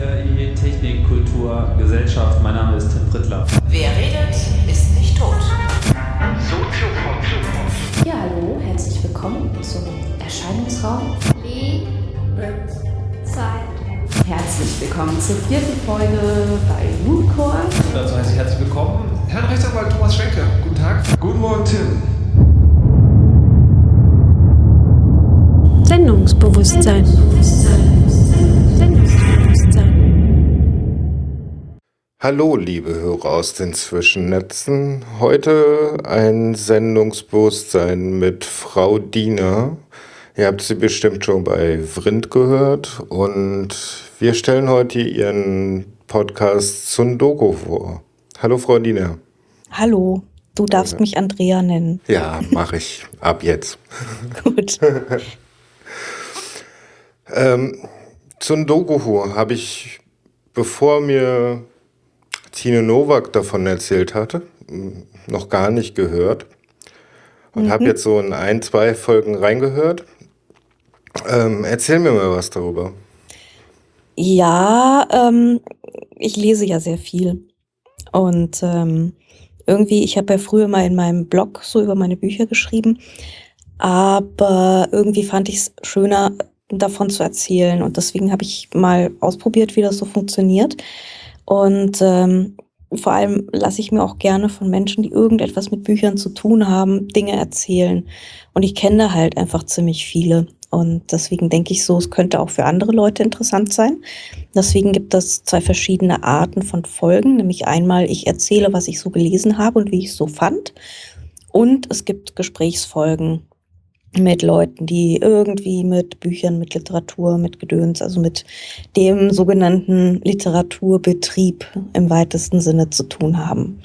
CRI Technik, Kultur, Gesellschaft. Mein Name ist Tim Prittler. Wer redet, ist nicht tot. Ja, hallo, herzlich willkommen zum Erscheinungsraum. Zeit. Herzlich willkommen zur vierten Folge bei Mooncore. Dazu heiße ich herzlich willkommen Herrn Rechtsanwalt Thomas Schenke. Guten Tag. Guten Morgen, Tim. Sendungsbewusstsein. Sendungsbewusstsein. Hallo, liebe Hörer aus den Zwischennetzen. Heute ein Sendungsbewusstsein mit Frau Diener. Ihr habt sie bestimmt schon bei Vrind gehört und wir stellen heute ihren Podcast Zundoko vor. Hallo, Frau Diener. Hallo, du darfst mich Andrea nennen. Ja, mache ich ab jetzt. Gut. Ähm, Zundoku habe ich, bevor mir Tine Nowak davon erzählt hatte, noch gar nicht gehört. Und habe jetzt so in ein, zwei Folgen reingehört. Ähm, erzähl mir mal was darüber. Ja, ähm, ich lese ja sehr viel. Und ähm, irgendwie, ich habe ja früher mal in meinem Blog so über meine Bücher geschrieben, aber irgendwie fand ich es schöner, davon zu erzählen. Und deswegen habe ich mal ausprobiert, wie das so funktioniert. Und ähm, vor allem lasse ich mir auch gerne von Menschen, die irgendetwas mit Büchern zu tun haben, Dinge erzählen. Und ich kenne da halt einfach ziemlich viele. Und deswegen denke ich so, es könnte auch für andere Leute interessant sein. Deswegen gibt es zwei verschiedene Arten von Folgen. Nämlich einmal, ich erzähle, was ich so gelesen habe und wie ich es so fand. Und es gibt Gesprächsfolgen mit Leuten, die irgendwie mit Büchern, mit Literatur, mit Gedöns, also mit dem sogenannten Literaturbetrieb im weitesten Sinne zu tun haben.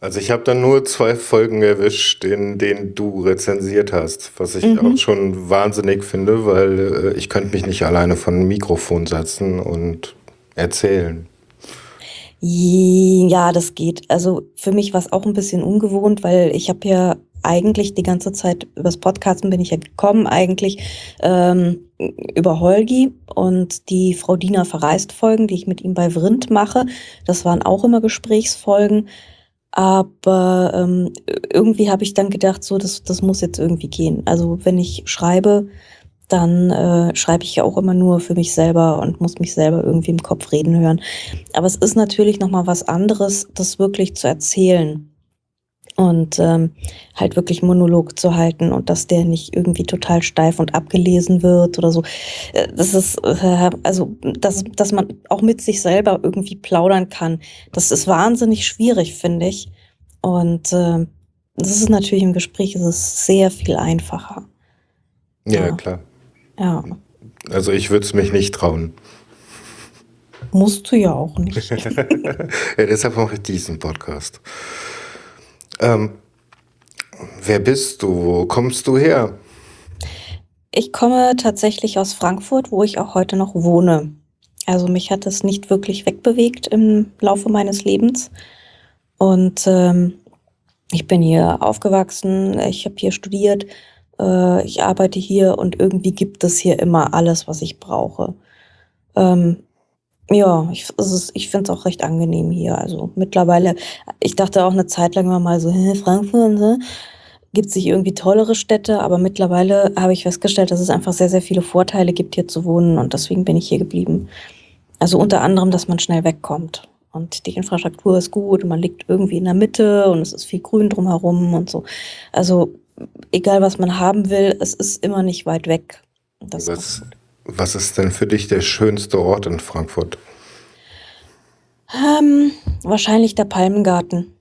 Also ich habe dann nur zwei Folgen erwischt, in denen du rezensiert hast, was ich Mhm. auch schon wahnsinnig finde, weil äh, ich könnte mich nicht alleine vor ein Mikrofon setzen und erzählen. Ja, das geht. Also für mich war es auch ein bisschen ungewohnt, weil ich habe ja eigentlich die ganze Zeit übers Podcasten bin ich ja gekommen, eigentlich ähm, über Holgi und die Frau Diener verreist Folgen, die ich mit ihm bei Vrind mache. Das waren auch immer Gesprächsfolgen. Aber ähm, irgendwie habe ich dann gedacht, so, das, das muss jetzt irgendwie gehen. Also wenn ich schreibe, dann äh, schreibe ich ja auch immer nur für mich selber und muss mich selber irgendwie im Kopf reden hören. Aber es ist natürlich noch mal was anderes, das wirklich zu erzählen und ähm, halt wirklich Monolog zu halten und dass der nicht irgendwie total steif und abgelesen wird oder so. Äh, Das ist äh, also, dass, dass man auch mit sich selber irgendwie plaudern kann. Das ist wahnsinnig schwierig, finde ich. Und äh, das ist natürlich im Gespräch ist es sehr viel einfacher. Ja, Ja. klar. Ja, Also ich würde es mich nicht trauen. musst du ja auch nicht. Ja, deshalb mache ich diesen Podcast. Ähm, wer bist du? Wo kommst du her? Ich komme tatsächlich aus Frankfurt, wo ich auch heute noch wohne. Also mich hat es nicht wirklich wegbewegt im Laufe meines Lebens. Und ähm, ich bin hier aufgewachsen, ich habe hier studiert, äh, ich arbeite hier und irgendwie gibt es hier immer alles, was ich brauche. Ähm, ja, ich, es ist, ich finde es auch recht angenehm hier. Also mittlerweile, ich dachte auch eine Zeit lang immer mal so, hä, Frankfurt, ne? Gibt sich irgendwie tollere Städte, aber mittlerweile habe ich festgestellt, dass es einfach sehr, sehr viele Vorteile gibt, hier zu wohnen und deswegen bin ich hier geblieben. Also unter anderem, dass man schnell wegkommt und die Infrastruktur ist gut und man liegt irgendwie in der Mitte und es ist viel Grün drumherum und so. Also egal, was man haben will, es ist immer nicht weit weg. Das ist Was, gut. Was ist denn für dich der schönste Ort in Frankfurt? Ähm, wahrscheinlich der Palmengarten.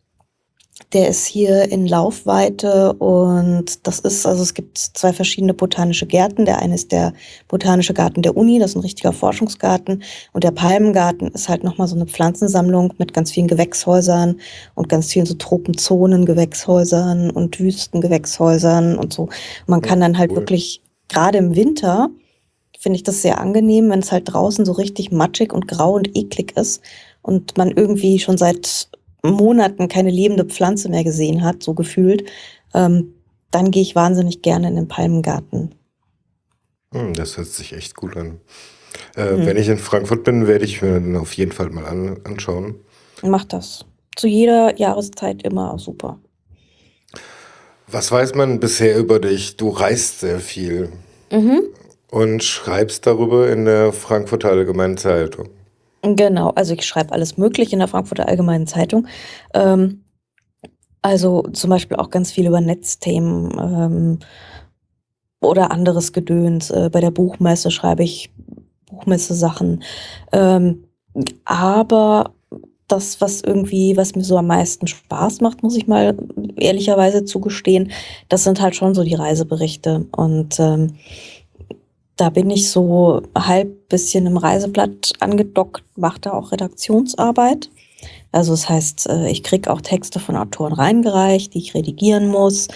Der ist hier in Laufweite und das ist, also es gibt zwei verschiedene botanische Gärten. Der eine ist der botanische Garten der Uni, das ist ein richtiger Forschungsgarten. Und der Palmengarten ist halt nochmal so eine Pflanzensammlung mit ganz vielen Gewächshäusern und ganz vielen so Tropenzonen, Gewächshäusern und Wüstengewächshäusern und so. Man kann dann halt cool. wirklich, gerade im Winter, finde ich das sehr angenehm, wenn es halt draußen so richtig matschig und grau und eklig ist und man irgendwie schon seit Monaten keine lebende Pflanze mehr gesehen hat, so gefühlt, ähm, dann gehe ich wahnsinnig gerne in den Palmengarten. Hm, das hört sich echt gut an. Äh, Mhm. Wenn ich in Frankfurt bin, werde ich mir dann auf jeden Fall mal an, anschauen. Mach das. Zu jeder Jahreszeit immer super. Was weiß man bisher über dich? Du reist sehr viel Mhm. Und schreibst darüber in der Frankfurter Allgemeinen Zeitung. Genau, also ich schreibe alles Mögliche in der Frankfurter Allgemeinen Zeitung. Ähm, also zum Beispiel auch ganz viel über Netzthemen ähm, oder anderes Gedöns. Äh, bei der Buchmesse schreibe ich Buchmesse-Sachen. Ähm, aber das, was irgendwie, was mir so am meisten Spaß macht, muss ich mal ehrlicherweise zugestehen, das sind halt schon so die Reiseberichte. Und ähm, da bin ich so halb bisschen im Reiseblatt angedockt, mache da auch Redaktionsarbeit. Also das heißt, äh, ich kriege auch Texte von Autoren reingereicht, die ich redigieren muss.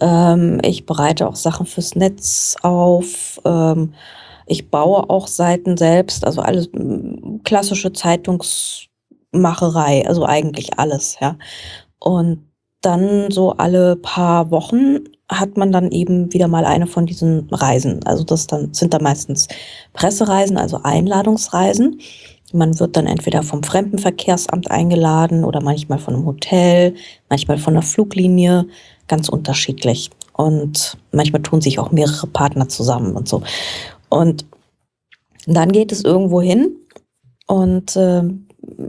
Ähm, ich bereite auch Sachen fürs Netz auf. Ähm, ich baue auch Seiten selbst, also alles klassische Zeitungsmacherei, also eigentlich alles, ja. Und dann so alle paar Wochen hat man dann eben wieder mal eine von diesen Reisen. Also das dann sind da meistens Pressereisen, also Einladungsreisen. Man wird dann entweder vom Fremdenverkehrsamt eingeladen oder manchmal von einem Hotel, manchmal von einer Fluglinie, ganz unterschiedlich. Und manchmal tun sich auch mehrere Partner zusammen und so. Und dann geht es irgendwo hin und äh,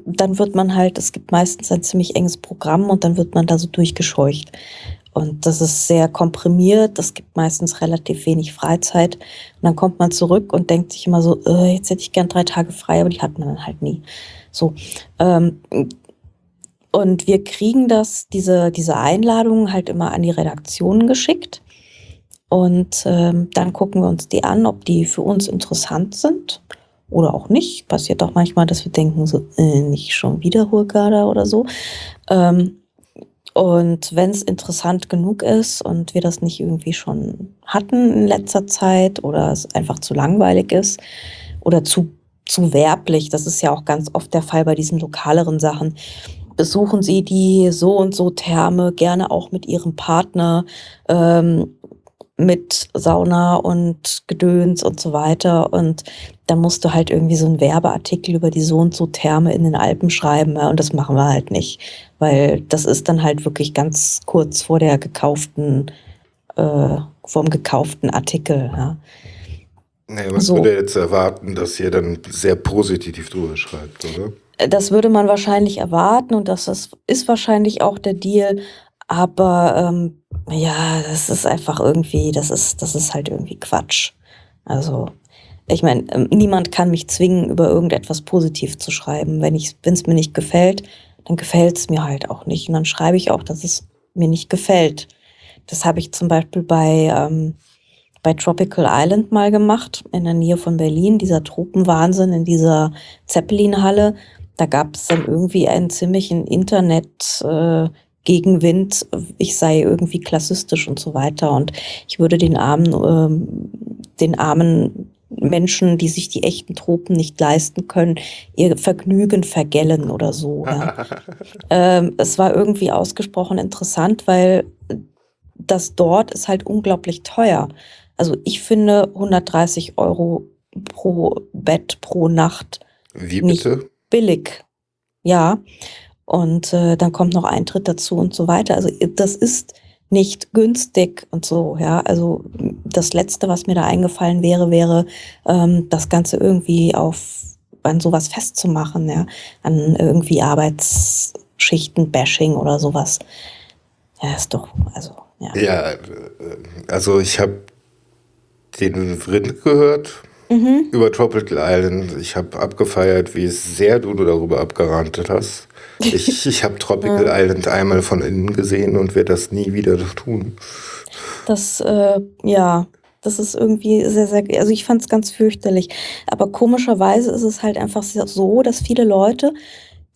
dann wird man halt, es gibt meistens ein ziemlich enges Programm und dann wird man da so durchgescheucht. Und das ist sehr komprimiert, es gibt meistens relativ wenig Freizeit. Und dann kommt man zurück und denkt sich immer so, äh, jetzt hätte ich gern drei Tage frei, aber die hat man dann halt nie. So. Ähm, und wir kriegen das, diese, diese Einladungen halt immer an die Redaktionen geschickt. Und ähm, dann gucken wir uns die an, ob die für uns interessant sind oder auch nicht. Passiert auch manchmal, dass wir denken, so, äh, nicht schon wieder Hurghada oder so. Ähm, und wenn es interessant genug ist und wir das nicht irgendwie schon hatten in letzter Zeit oder es einfach zu langweilig ist oder zu, zu werblich, das ist ja auch ganz oft der Fall bei diesen lokaleren Sachen, besuchen Sie die so und so Therme gerne auch mit Ihrem Partner. Ähm, mit Sauna und Gedöns und so weiter. Und da musst du halt irgendwie so einen Werbeartikel über die so und so Therme in den Alpen schreiben. Ja, und das machen wir halt nicht. Weil das ist dann halt wirklich ganz kurz vor der gekauften, äh, vom gekauften Artikel. Ja. Naja, man So. würde jetzt erwarten, dass ihr dann sehr positiv drüber schreibt, oder? Das würde man wahrscheinlich erwarten und das ist, ist wahrscheinlich auch der Deal. Aber ähm, ja, das ist einfach irgendwie, das ist, das ist halt irgendwie Quatsch. Also, ich meine, ähm, niemand kann mich zwingen, über irgendetwas positiv zu schreiben. Wenn es mir nicht gefällt, dann gefällt es mir halt auch nicht. Und dann schreibe ich auch, dass es mir nicht gefällt. Das habe ich zum Beispiel bei, ähm, bei Tropical Island mal gemacht, in der Nähe von Berlin, dieser Tropenwahnsinn in dieser Zeppelin-Halle. Da gab es dann irgendwie einen ziemlichen Internet, äh, Gegenwind, ich sei irgendwie klassistisch und so weiter. Und ich würde den armen, ähm, den armen Menschen, die sich die echten Tropen nicht leisten können, ihr Vergnügen vergällen oder so. Ja. ähm, es war irgendwie ausgesprochen interessant, weil das dort ist halt unglaublich teuer. Also ich finde 130 Euro pro Bett pro Nacht Wie Nicht. bitte? billig. Ja. Und äh, dann kommt noch Eintritt dazu und so weiter. Also das ist nicht günstig und so, ja. Also das Letzte, was mir da eingefallen wäre, wäre, ähm, das Ganze irgendwie auf an sowas festzumachen, ja, an irgendwie Arbeitsschichten, Bashing oder sowas. Ja, ist doch, also, ja. Ja, äh, also ich habe den Rind gehört Mhm. über Tropical Island. Ich habe abgefeiert, wie sehr du darüber abgerantet hast. Ich, ich habe Tropical Island einmal von innen gesehen und werde das nie wieder tun. Das, äh, ja, das ist irgendwie sehr, sehr, also ich fand es ganz fürchterlich. Aber komischerweise ist es halt einfach so, dass viele Leute,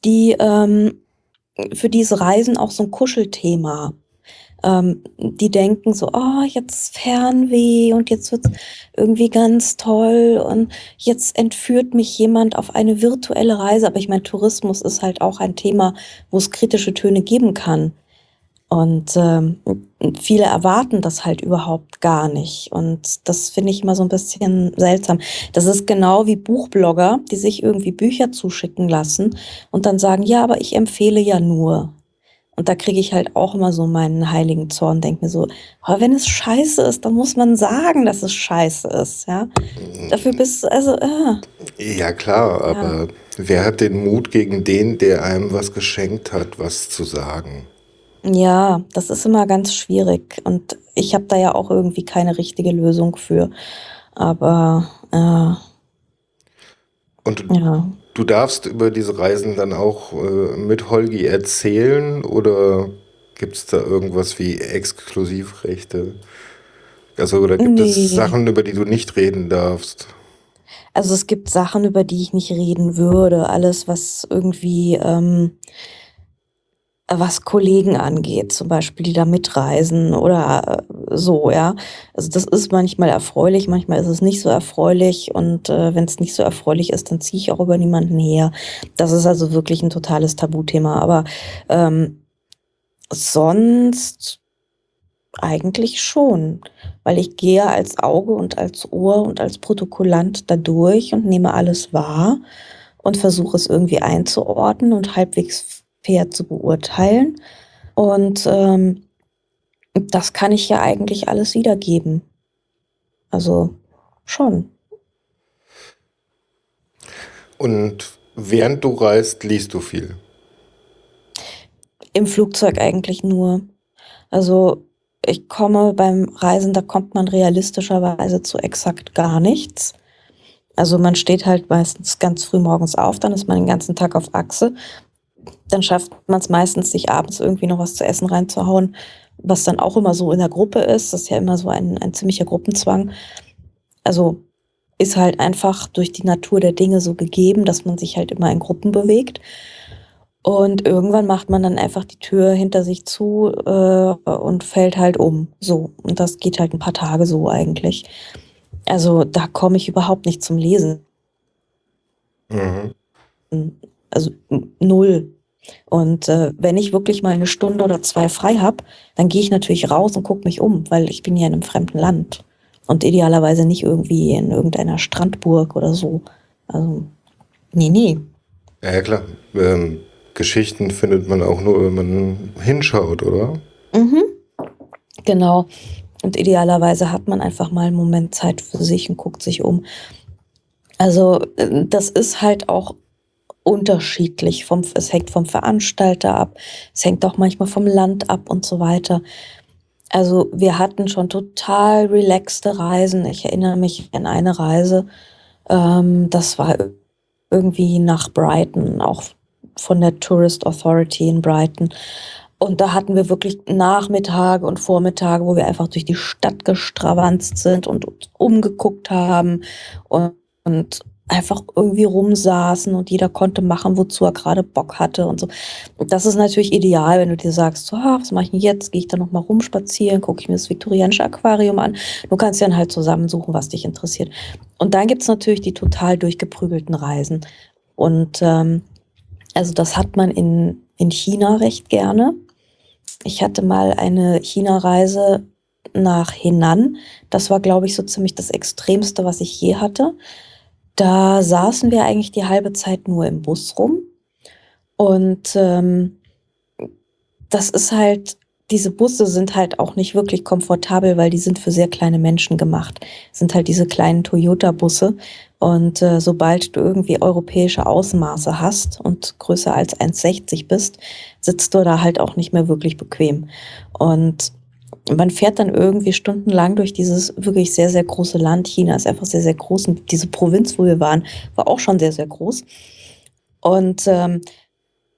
die ähm, für diese Reisen auch so ein Kuschelthema, ähm, die denken so, oh, jetzt Fernweh und jetzt wird's irgendwie ganz toll und jetzt entführt mich jemand auf eine virtuelle Reise. Aber ich meine, Tourismus ist halt auch ein Thema, wo es kritische Töne geben kann. Und ähm, viele erwarten das halt überhaupt gar nicht. Und das finde ich immer so ein bisschen seltsam. Das ist genau wie Buchblogger, die sich irgendwie Bücher zuschicken lassen und dann sagen, ja, aber ich empfehle ja nur. Und da kriege ich halt auch immer so meinen heiligen Zorn, denke mir so, aber wenn es scheiße ist, dann muss man sagen, dass es scheiße ist, ja. Dafür bist du, also, äh. Ja, klar, aber ja. wer hat den Mut gegen den, der einem was geschenkt hat, was zu sagen? Ja, das ist immer ganz schwierig und ich habe da ja auch irgendwie keine richtige Lösung für. Aber äh, Und ja. Du darfst über diese Reisen dann auch äh, mit Holgi erzählen oder gibt es da irgendwas wie Exklusivrechte? Also oder gibt es Sachen, über die du nicht reden darfst? Also es gibt Sachen, über die ich nicht reden würde. Alles, was irgendwie ähm, was Kollegen angeht, zum Beispiel, die da mitreisen oder äh, so, ja. Also das ist manchmal erfreulich, manchmal ist es nicht so erfreulich und äh, wenn es nicht so erfreulich ist, dann ziehe ich auch über niemanden her. Das ist also wirklich ein totales Tabuthema. Aber ähm, sonst eigentlich schon, weil ich gehe als Auge und als Ohr und als Protokollant da durch und nehme alles wahr und versuche es irgendwie einzuordnen und halbwegs fair zu beurteilen. Und ähm, das kann ich ja eigentlich alles wiedergeben. Also schon. Und während du reist, liest du viel? Im Flugzeug eigentlich nur. Also ich komme beim Reisen, da kommt man realistischerweise zu exakt gar nichts. Also man steht halt meistens ganz früh morgens auf, dann ist man den ganzen Tag auf Achse dann schafft man es meistens, sich abends irgendwie noch was zu essen reinzuhauen, was dann auch immer so in der Gruppe ist. Das ist ja immer so ein, ein ziemlicher Gruppenzwang. Also ist halt einfach durch die Natur der Dinge so gegeben, dass man sich halt immer in Gruppen bewegt. Und irgendwann macht man dann einfach die Tür hinter sich zu äh, und fällt halt um. So. Und das geht halt ein paar Tage so eigentlich. Also da komme ich überhaupt nicht zum Lesen. Mhm. Also null. Und äh, wenn ich wirklich mal eine Stunde oder zwei frei habe, dann gehe ich natürlich raus und gucke mich um, weil ich bin ja in einem fremden Land. Und idealerweise nicht irgendwie in irgendeiner Strandburg oder so. Also, nee, nee. Ja, klar. Ähm, Geschichten findet man auch nur, wenn man hinschaut, oder? Mhm. Genau. Und idealerweise hat man einfach mal einen Moment Zeit für sich und guckt sich um. Also, äh, das ist halt auch unterschiedlich. Vom, es hängt vom Veranstalter ab, es hängt auch manchmal vom Land ab und so weiter. Also wir hatten schon total relaxte Reisen. Ich erinnere mich an eine Reise, ähm, das war irgendwie nach Brighton, auch von der Tourist Authority in Brighton. Und da hatten wir wirklich Nachmittage und Vormittage, wo wir einfach durch die Stadt gestravanzt sind und umgeguckt haben und, und einfach irgendwie rumsaßen und jeder konnte machen, wozu er gerade Bock hatte und so. Und das ist natürlich ideal, wenn du dir sagst, so, ah, was mache ich denn jetzt? Gehe ich da nochmal rumspazieren, gucke ich mir das viktorianische Aquarium an. Du kannst ja dann halt zusammensuchen, was dich interessiert. Und dann gibt es natürlich die total durchgeprügelten Reisen. Und ähm, also das hat man in, in China recht gerne. Ich hatte mal eine China-Reise nach Henan. Das war, glaube ich, so ziemlich das Extremste, was ich je hatte. Da saßen wir eigentlich die halbe Zeit nur im Bus rum. Und ähm, das ist halt, diese Busse sind halt auch nicht wirklich komfortabel, weil die sind für sehr kleine Menschen gemacht. Sind halt diese kleinen Toyota-Busse. Und äh, sobald du irgendwie europäische Ausmaße hast und größer als 1,60 bist, sitzt du da halt auch nicht mehr wirklich bequem. Und man fährt dann irgendwie stundenlang durch dieses wirklich sehr, sehr große Land. China ist einfach sehr, sehr groß und diese Provinz, wo wir waren, war auch schon sehr, sehr groß. Und ähm,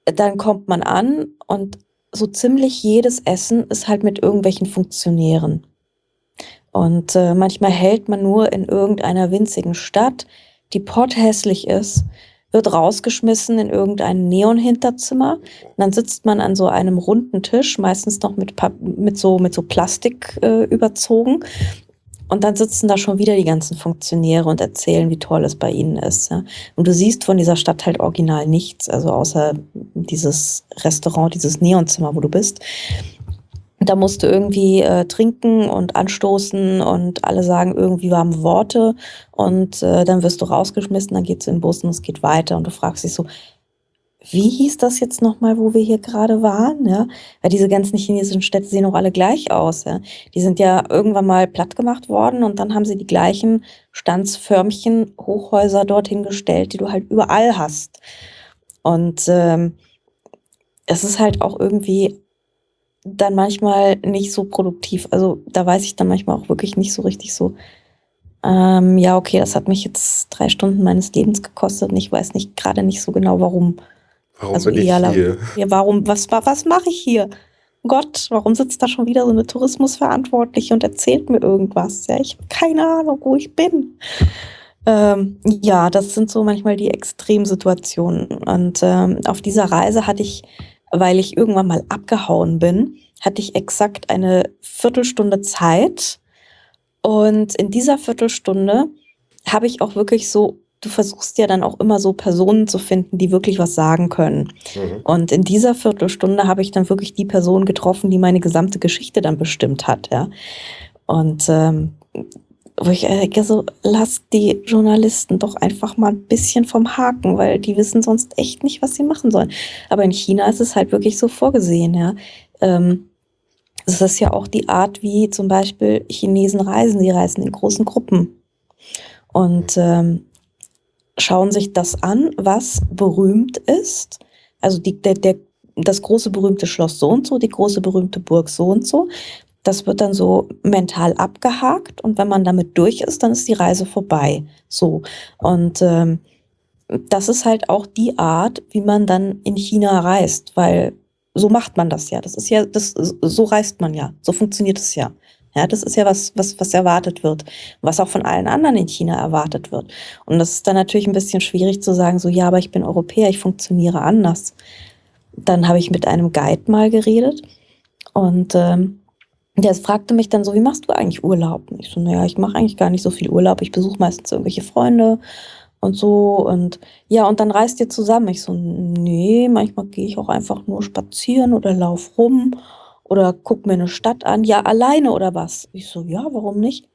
dann kommt man an und so ziemlich jedes Essen ist halt mit irgendwelchen Funktionären. Und äh, manchmal hält man nur in irgendeiner winzigen Stadt, die potthässlich ist wird rausgeschmissen in irgendein Neon-Hinterzimmer. Dann sitzt man an so einem runden Tisch, meistens noch mit, mit, so, mit so Plastik äh, überzogen. Und dann sitzen da schon wieder die ganzen Funktionäre und erzählen, wie toll es bei ihnen ist. Ja. Und du siehst von dieser Stadt halt original nichts, also außer dieses Restaurant, dieses Neonzimmer, wo du bist. Da musst du irgendwie äh, trinken und anstoßen und alle sagen irgendwie warme Worte und äh, dann wirst du rausgeschmissen, dann geht's in den Bus und es geht weiter und du fragst dich so, wie hieß das jetzt nochmal, wo wir hier gerade waren? Ja? Weil diese ganzen chinesischen Städte sehen auch alle gleich aus. Ja? Die sind ja irgendwann mal platt gemacht worden und dann haben sie die gleichen Standsförmchen, Hochhäuser dorthin gestellt, die du halt überall hast. Und ähm, es ist halt auch irgendwie dann manchmal nicht so produktiv. Also da weiß ich dann manchmal auch wirklich nicht so richtig so, ähm, ja, okay, das hat mich jetzt drei Stunden meines Lebens gekostet und ich weiß nicht gerade nicht so genau, warum. Warum Also bin ich hier? ja, warum, was, wa- was mache ich hier? Gott, warum sitzt da schon wieder so eine Tourismusverantwortliche und erzählt mir irgendwas? Ja, ich habe keine Ahnung, wo ich bin. Ähm, ja, das sind so manchmal die Extremsituationen. Und ähm, auf dieser Reise hatte ich, weil ich irgendwann mal abgehauen bin, hatte ich exakt eine Viertelstunde Zeit. Und in dieser Viertelstunde habe ich auch wirklich so, du versuchst ja dann auch immer so Personen zu finden, die wirklich was sagen können. Mhm. Und in dieser Viertelstunde habe ich dann wirklich die Person getroffen, die meine gesamte Geschichte dann bestimmt hat, ja. Und ähm, wo ich äh, denke, so, lass die Journalisten doch einfach mal ein bisschen vom Haken, weil die wissen sonst echt nicht, was sie machen sollen. Aber in China ist es halt wirklich so vorgesehen, ja. Ähm, es ist ja auch die Art, wie zum Beispiel Chinesen reisen. Sie reisen in großen Gruppen und ähm, schauen sich das an, was berühmt ist. Also die, der, der, das große berühmte Schloss so und so, die große berühmte Burg so und so. Das wird dann so mental abgehakt und wenn man damit durch ist, dann ist die Reise vorbei. So. Und ähm, das ist halt auch die Art, wie man dann in China reist, weil so macht man das ja. Das ist ja, das, so reist man ja. So funktioniert es ja. Ja, das ist ja was, was, was erwartet wird, was auch von allen anderen in China erwartet wird. Und das ist dann natürlich ein bisschen schwierig zu sagen, so, ja, aber ich bin Europäer, ich funktioniere anders. Dann habe ich mit einem Guide mal geredet und ähm, der fragte mich dann so, wie machst du eigentlich Urlaub? Und ich so, naja, ich mache eigentlich gar nicht so viel Urlaub. Ich besuche meistens irgendwelche Freunde und so. Und ja, und dann reist ihr zusammen. Ich so, nee, manchmal gehe ich auch einfach nur spazieren oder lauf rum oder guck mir eine Stadt an. Ja, alleine oder was? Ich so, ja, warum nicht?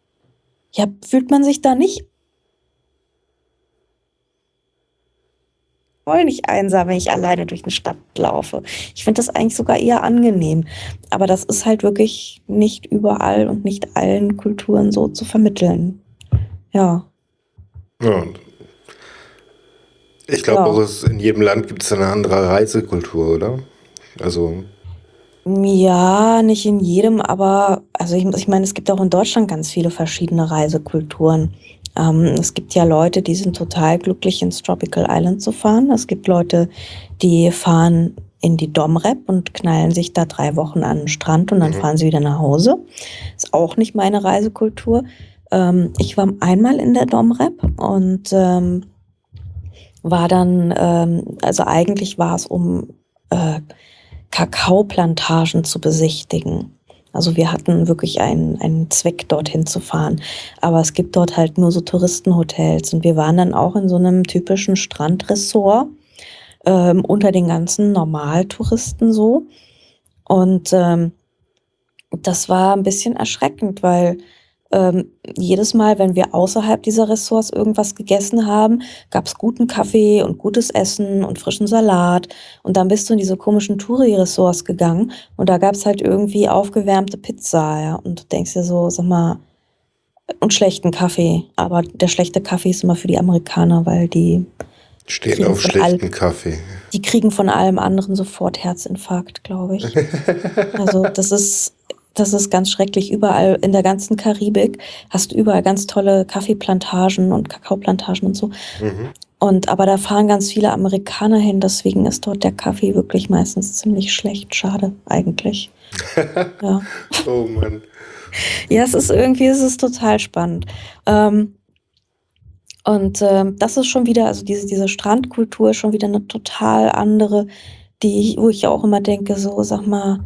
Ja, fühlt man sich da nicht voll nicht einsam, wenn ich alleine durch eine Stadt laufe. Ich finde das eigentlich sogar eher angenehm. Aber das ist halt wirklich nicht überall und nicht allen Kulturen so zu vermitteln. Ja. Ja. Ich glaube Ja. auch, in jedem Land gibt es eine andere Reisekultur, oder? Also, Ja, nicht in jedem, aber also ich, ich meine, es gibt auch in Deutschland ganz viele verschiedene Reisekulturen. Ähm, es gibt ja Leute, die sind total glücklich, ins Tropical Island zu fahren. Es gibt Leute, die fahren in die Domrep und knallen sich da drei Wochen an den Strand und dann Mhm. fahren sie wieder nach Hause. Ist auch nicht meine Reisekultur. Ähm, ich war einmal in der Domrep und ähm, war dann, ähm, also eigentlich war es um äh, Kakaoplantagen zu besichtigen. Also wir hatten wirklich einen, einen Zweck, dorthin zu fahren. Aber es gibt dort halt nur so Touristenhotels. Und wir waren dann auch in so einem typischen Strandressort ähm, unter den ganzen Normaltouristen so. Und ähm, das war ein bisschen erschreckend, weil ähm, jedes Mal, wenn wir außerhalb dieser Ressorts irgendwas gegessen haben, gab es guten Kaffee und gutes Essen und frischen Salat. Und dann bist du in diese komischen Touri-Ressorts gegangen und da gab es halt irgendwie aufgewärmte Pizza, ja. Und du denkst dir so, sag mal, und schlechten Kaffee. Aber der schlechte Kaffee ist immer für die Amerikaner, weil die, stehen auf schlechten Kaffee. die kriegen von allem anderen sofort Herzinfarkt, glaube ich. Also das ist, das ist ganz schrecklich. Überall in der ganzen Karibik hast du überall ganz tolle Kaffeeplantagen und Kakaoplantagen und so. Mhm. Und aber da fahren ganz viele Amerikaner hin, deswegen ist dort der Kaffee wirklich meistens ziemlich schlecht. Schade eigentlich. ja. Oh Mann. ja, es ist irgendwie, es ist total spannend. Ähm, und ähm, das ist schon wieder, also diese, diese Strandkultur ist schon wieder eine total andere, die wo ich auch immer denke, so, sag mal,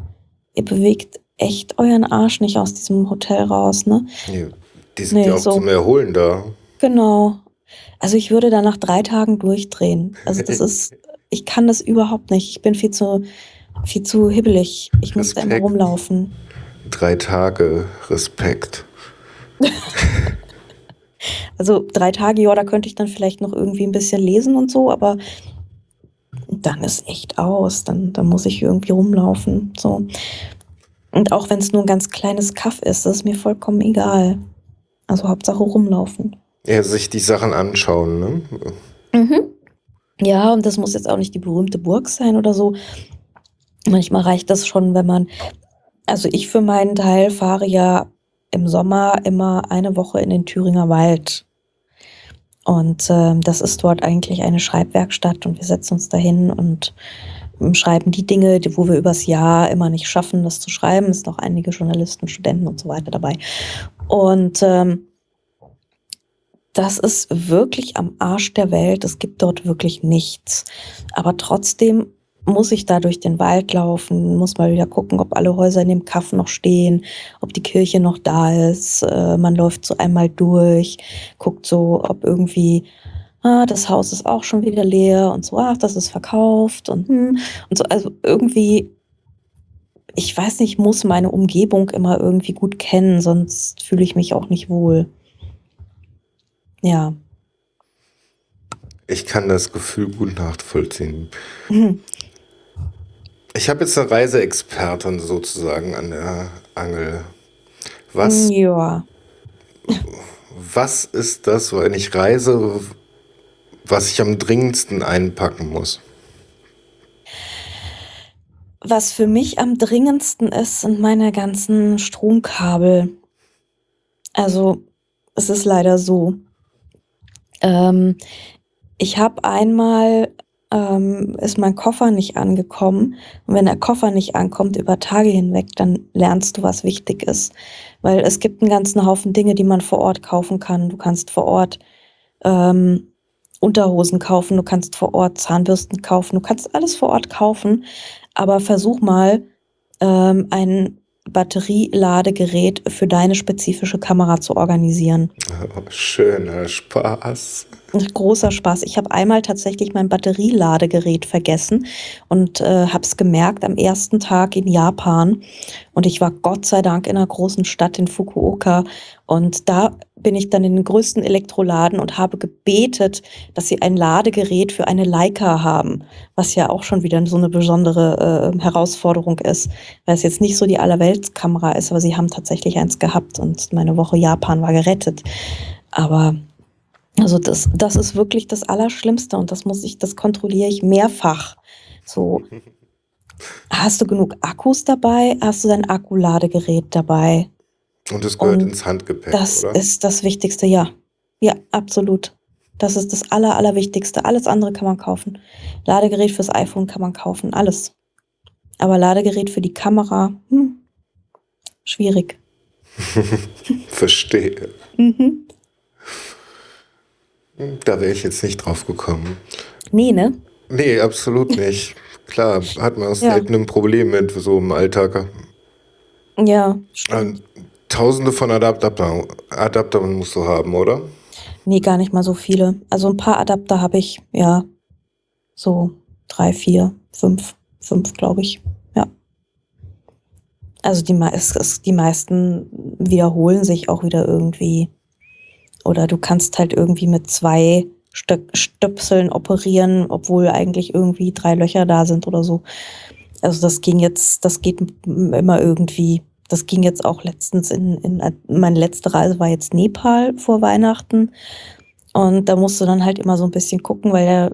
ihr bewegt echt euren Arsch nicht aus diesem Hotel raus, ne? Nee, die sind Nee, ja auch so. zum Erholen da. Genau. Also ich würde da nach drei Tagen durchdrehen. Also das ist, ich kann das überhaupt nicht. Ich bin viel zu, viel zu hibbelig. Ich muss da immer Respekt. rumlaufen. drei Tage Respekt. Also drei Tage, ja, da könnte ich dann vielleicht noch irgendwie ein bisschen lesen und so, aber dann ist echt aus. Dann, dann muss ich irgendwie rumlaufen. So. Und auch wenn es nur ein ganz kleines Kaff ist, ist mir vollkommen egal. Also Hauptsache rumlaufen. Ja, sich die Sachen anschauen, ne? Mhm. Ja, und das muss jetzt auch nicht die berühmte Burg sein oder so. Manchmal reicht das schon, wenn man, also ich für meinen Teil fahre ja im Sommer immer eine Woche in den Thüringer Wald. Und äh, das ist dort eigentlich eine Schreibwerkstatt und wir setzen uns dahin und schreiben die Dinge, wo wir übers Jahr immer nicht schaffen, das zu schreiben. Es sind noch einige Journalisten, Studenten und so weiter dabei. Und ähm, das ist wirklich am Arsch der Welt. Es gibt dort wirklich nichts. Aber trotzdem muss ich da durch den Wald laufen, muss mal wieder gucken, ob alle Häuser in dem Kaff noch stehen, ob die Kirche noch da ist. Äh, man läuft so einmal durch, guckt so, ob irgendwie, ah, das Haus ist auch schon wieder leer und so, ach, das ist verkauft und, hm, und so. Also irgendwie, ich weiß nicht, muss meine Umgebung immer irgendwie gut kennen, sonst fühle ich mich auch nicht wohl. Ja. Ich kann das Gefühl gut nachvollziehen. Mhm. Ich habe jetzt eine Reiseexpertin sozusagen an der Angel. Was, Ja. was ist das, wenn ich reise, was ich am dringendsten einpacken muss? Was für mich am dringendsten ist, sind meine ganzen Stromkabel. Also, es ist leider so. Ähm, ich habe einmal ähm, ist mein Koffer nicht angekommen. Und wenn der Koffer nicht ankommt über Tage hinweg, dann lernst du, was wichtig ist. Weil es gibt einen ganzen Haufen Dinge, die man vor Ort kaufen kann. Du kannst vor Ort ähm, Unterhosen kaufen, du kannst vor Ort Zahnbürsten kaufen, du kannst alles vor Ort kaufen. Aber versuch mal, ähm, ein Batterieladegerät für deine spezifische Kamera zu organisieren. Oh, schöner Spaß. Großer Spaß. Ich habe einmal tatsächlich mein Batterieladegerät vergessen und äh, habe es gemerkt am ersten Tag in Japan. Und ich war Gott sei Dank in einer großen Stadt in Fukuoka. Und da bin ich dann in den größten Elektroladen und habe gebetet, dass sie ein Ladegerät für eine Leica haben, was ja auch schon wieder so eine besondere äh, Herausforderung ist, weil es jetzt nicht so die Allerweltskamera ist, aber sie haben tatsächlich eins gehabt und meine Woche Japan war gerettet. Aber also das, das ist wirklich das Allerschlimmste und das muss ich, das kontrolliere ich mehrfach. So, hast du genug Akkus dabei? Hast du dein Akkuladegerät dabei? Und es gehört Und ins Handgepäck, das oder? ist das Wichtigste, ja. Ja, absolut. Das ist das Aller, Allerwichtigste. Alles andere kann man kaufen. Ladegerät fürs iPhone kann man kaufen, alles. Aber Ladegerät für die Kamera, hm, schwierig. Verstehe. Mhm. Da wäre ich jetzt nicht drauf gekommen. Nee, ne? Nee, absolut nicht. Klar, hat man auch Ja. selten ein Problem mit so im Alltag. Ja, stimmt. Tausende von Adapter, Adaptern musst du haben, oder? Nee, gar nicht mal so viele. Also ein paar Adapter habe ich, ja, so drei, vier, fünf, fünf, glaube ich. Ja. Also die, es, es, die meisten wiederholen sich auch wieder irgendwie. Oder du kannst halt irgendwie mit zwei Stö Stöpseln operieren, obwohl eigentlich irgendwie drei Löcher da sind oder so. Also das ging jetzt, das geht immer irgendwie. Das ging jetzt auch letztens in, in meine letzte Reise war jetzt Nepal vor Weihnachten. Und da musst du dann halt immer so ein bisschen gucken, weil der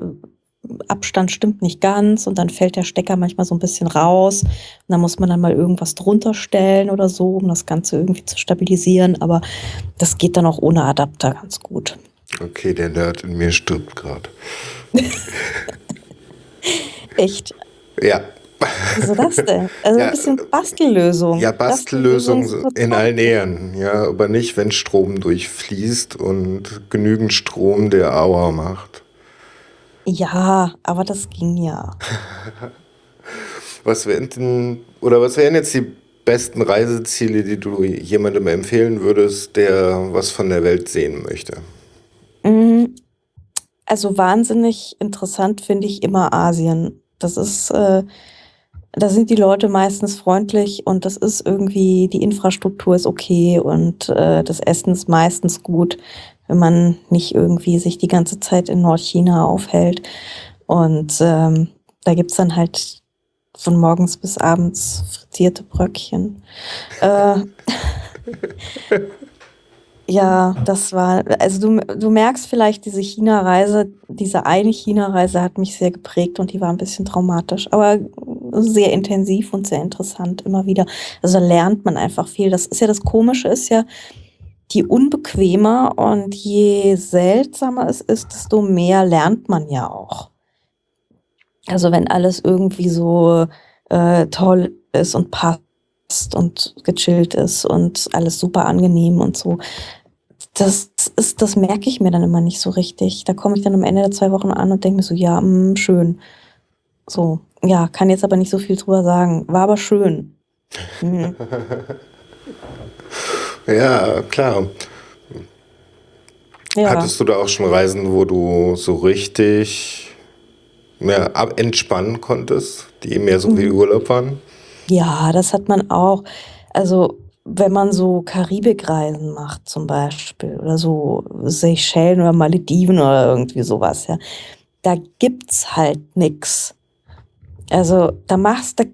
Abstand stimmt nicht ganz und dann fällt der Stecker manchmal so ein bisschen raus. Und dann muss man dann mal irgendwas drunter stellen oder so, um das Ganze irgendwie zu stabilisieren. Aber das geht dann auch ohne Adapter ganz gut. Okay, der Nerd in mir stirbt gerade. Echt? Ja. Wieso das denn? Also Ja, ein bisschen Bastellösung. Ja, Bastellösung Bastellösung in allen Ehren. Ja, aber nicht, wenn Strom durchfließt und genügend Strom der Auer macht. Ja, aber das ging ja. Was wären denn, oder was wären jetzt die besten Reiseziele, die du jemandem empfehlen würdest, der was von der Welt sehen möchte? Mm, Also wahnsinnig interessant finde ich immer Asien. Das ist äh, da sind die Leute meistens freundlich und das ist irgendwie, die Infrastruktur ist okay und äh, das Essen ist meistens gut, wenn man nicht irgendwie sich die ganze Zeit in Nordchina aufhält. Und ähm, da gibt's dann halt von morgens bis abends frittierte Bröckchen. Äh, ja, das war, also du, du merkst vielleicht, diese China-Reise, diese eine China-Reise hat mich sehr geprägt und die war ein bisschen traumatisch, aber sehr intensiv und sehr interessant immer wieder. Also lernt man einfach viel. Das ist ja das Komische, ist ja, je unbequemer und je seltsamer es ist, desto mehr lernt man ja auch. Also wenn alles irgendwie so äh, toll ist und passt und gechillt ist und alles super angenehm und so, das ist, das merke ich mir dann immer nicht so richtig. Da komme ich dann am Ende der zwei Wochen an und denke mir so, ja, mh, schön. So, ja, kann jetzt aber nicht so viel drüber sagen. War aber schön. Mhm. Ja, klar. Ja. Hattest du da auch schon Reisen, wo du so richtig mehr ab entspannen konntest, die mehr so wie Mhm. Urlaub waren? Ja, das hat man auch. Also, wenn man so Karibikreisen macht zum Beispiel oder so Seychellen oder Malediven oder irgendwie sowas, ja, da gibt's halt nix. Also, da machst du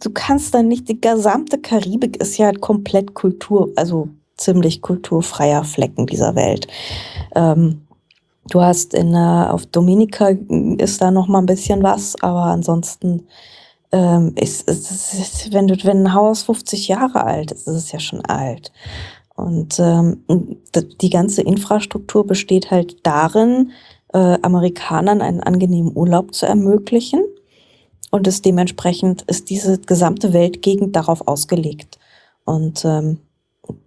du kannst da nicht die gesamte Karibik ist ja komplett Kultur also, ziemlich kulturfreier Flecken dieser Welt. Ähm, du hast in, äh auf Dominica ist da noch mal 'n bisschen was, aber ansonsten, ähm, ist ist ist wenn du wenn 'n Haus 50 Jahre alt ist, ist es ja schon alt. Und, ähm, die ganze Infrastruktur besteht halt darin, äh, Amerikanern einen angenehmen Urlaub zu ermöglichen und ist dementsprechend ist diese gesamte Weltgegend darauf ausgelegt. Und, ähm,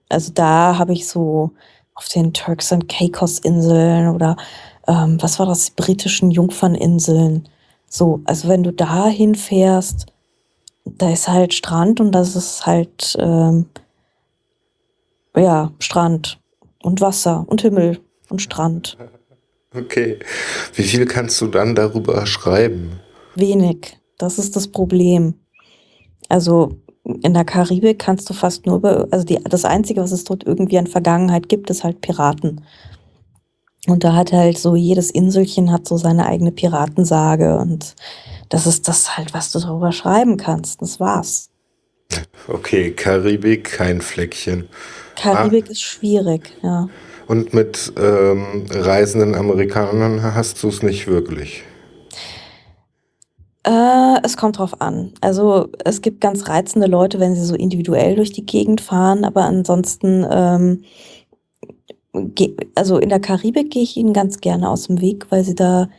also, da habe ich so auf den Turks and Caicos-Inseln oder, ähm, was war das, britischen Jungferninseln so, also, wenn du da hinfährst, da ist halt Strand und das ist halt, ähm ja, Strand und Wasser und Himmel und Strand. Okay. Wie viel kannst du dann darüber schreiben? Wenig, das ist das Problem. Also, in der Karibik kannst du fast nur über also, die das Einzige, was es dort irgendwie an Vergangenheit gibt, ist halt Piraten. Und da hat halt so jedes Inselchen hat so seine eigene Piratensage und das ist das halt, was du darüber schreiben kannst. Das war's. Okay, Karibik, kein Fleckchen. Ah, Karibik ist schwierig, ja. und mit ähm, reisenden Amerikanern hast du es nicht wirklich. Äh, es kommt drauf an. Also, es gibt ganz reizende Leute, wenn sie so individuell durch die Gegend fahren, aber ansonsten, ähm, also, in der Karibik gehe ich ihnen ganz gerne aus dem Weg, weil sie da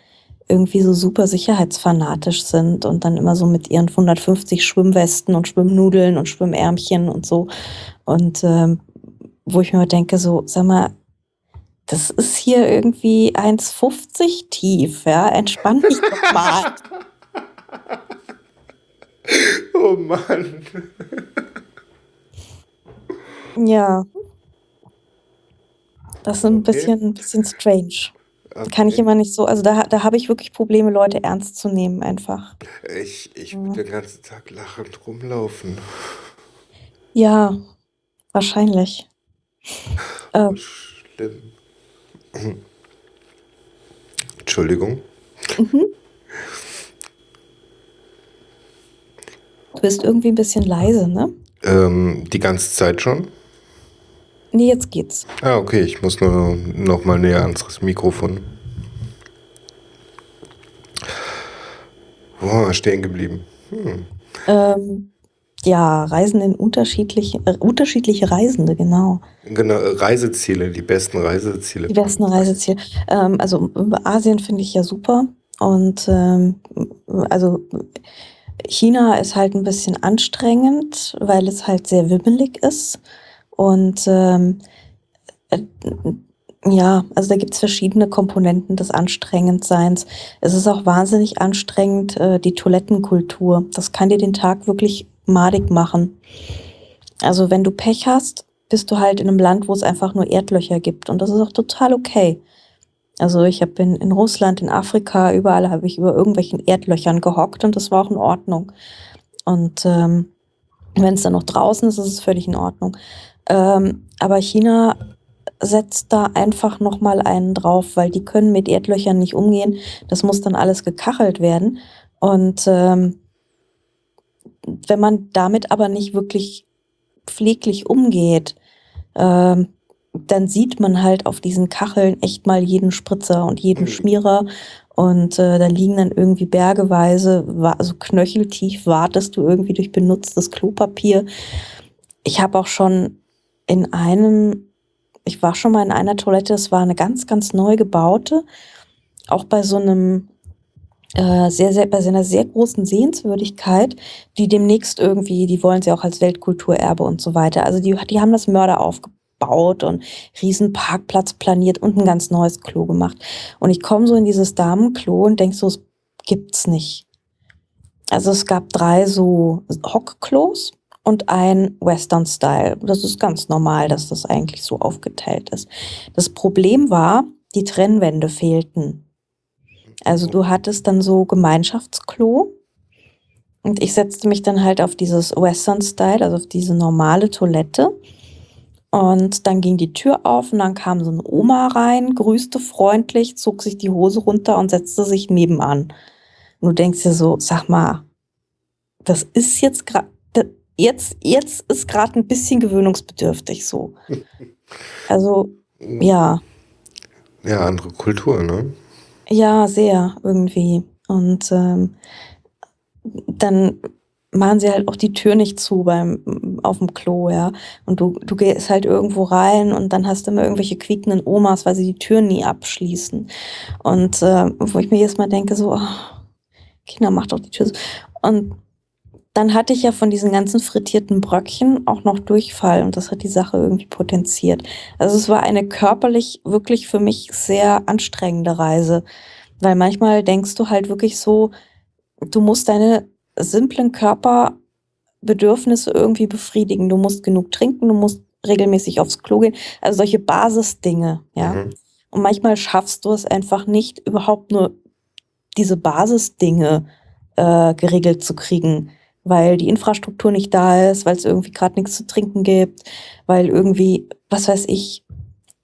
irgendwie so super sicherheitsfanatisch sind und dann immer so mit ihren 150 Schwimmwesten und Schwimmnudeln und Schwimmärmchen und so. Und, ähm, wo ich mir immer denke so: „Sag mal, das ist hier irgendwie 1,50 tief, ja? Entspann dich doch mal.“ Oh Mann. Ja. Das ist 'n Okay. bisschen bisschen strange. Kann ich Okay. immer nicht so also, da da habe ich wirklich Probleme, Leute ernst zu nehmen einfach. Ich ich Ja. würde den ganzen Tag lachend rumlaufen. Ja, wahrscheinlich. Oh, Ähm schlimm. Entschuldigung. Mhm. Du bist irgendwie 'n bisschen leise, ne? Ähm, die ganze Zeit schon? Ne, jetzt geht's. Ah, okay, ich muss nur noch mal näher ans Mikrofon. Wir stehen geblieben? Hm. Ähm, ja, Reisen in unterschiedliche äh, unterschiedliche Reisende, genau. Genau, Reiseziele, die besten Reiseziele. Die besten Reiseziele. Ähm, also, Asien finde ich ja super und, ähm, also, China ist halt 'n bisschen anstrengend, weil es halt sehr wimmelig ist und, ähm, äh, ja, also, da gibt's verschiedene Komponenten des Anstrengendseins. Es ist auch wahnsinnig anstrengend, äh, die Toilettenkultur. Das kann dir den Tag wirklich madig machen. Also, wenn du Pech hast, bist du halt in 'nem Land, wo es einfach nur Erdlöcher gibt und das ist auch total okay. Also, ich habe in in Russland, in Afrika, überall habe ich über irgendwelchen Erdlöchern gehockt und das war auch in Ordnung. Und ähm, wenn es dann noch draußen ist, ist es völlig in Ordnung. Ähm, aber China setzt da einfach noch mal einen drauf, weil die können mit Erdlöchern nicht umgehen. Das muss dann alles gekachelt werden. Und ähm, wenn man damit aber nicht wirklich pfleglich umgeht, ähm, dann sieht man halt auf diesen Kacheln echt mal jeden Spritzer und jeden Mhm. Schmierer. Und äh, da liegen dann irgendwie bergeweise, also knöcheltief wartest du irgendwie durch benutztes Klopapier. Ich habe auch schon in einem, ich war schon mal in einer Toilette, das war eine ganz, ganz neu gebaute, auch bei so einem äh, sehr, sehr, bei so einer sehr großen Sehenswürdigkeit, die demnächst irgendwie, die wollen sie auch als Weltkulturerbe und so weiter. Also die, die haben das Mörder aufgebaut und riesen Parkplatz planiert und ein ganz neues Klo gemacht. Und ich komme so in dieses Damenklo und denk so, es gibt's nicht. Also es gab drei so Hockklos und ein Western Style. Das ist ganz normal, dass das eigentlich so aufgeteilt ist. Das Problem war, die Trennwände fehlten. Also du hattest dann so Gemeinschaftsklo und ich setzte mich dann halt auf dieses Western Style, also auf diese normale Toilette. Und dann ging die Tür auf und dann kam so eine Oma rein, grüßte freundlich, zog sich die Hose runter und setzte sich nebenan. Und du denkst dir so, sag mal, das ist jetzt gerade, jetzt, jetzt ist gerade ein bisschen gewöhnungsbedürftig so. Also, ja. Ja, andere Kultur, ne? Ja, sehr irgendwie. Und ähm, dann machen sie halt auch die Tür nicht zu beim auf dem Klo, ja. Und du, du gehst halt irgendwo rein und dann hast du immer irgendwelche quiekenden Omas, weil sie die Tür nie abschließen. Und äh, wo ich mir jedes Mal denke, so, oh, Kinder, macht doch die Tür zu. Und dann hatte ich ja von diesen ganzen frittierten Bröckchen auch noch Durchfall und das hat die Sache irgendwie potenziert. Also es war eine körperlich wirklich für mich sehr anstrengende Reise, weil manchmal denkst du halt wirklich so, du musst deine simplen Körperbedürfnisse irgendwie befriedigen. Du musst genug trinken, du musst regelmäßig aufs Klo gehen, also solche Basisdinge, ja. Mhm. Und manchmal schaffst du es einfach nicht, überhaupt nur diese Basisdinge äh, geregelt zu kriegen, weil die Infrastruktur nicht da ist, weil es irgendwie gerade nichts zu trinken gibt, weil irgendwie, was weiß ich.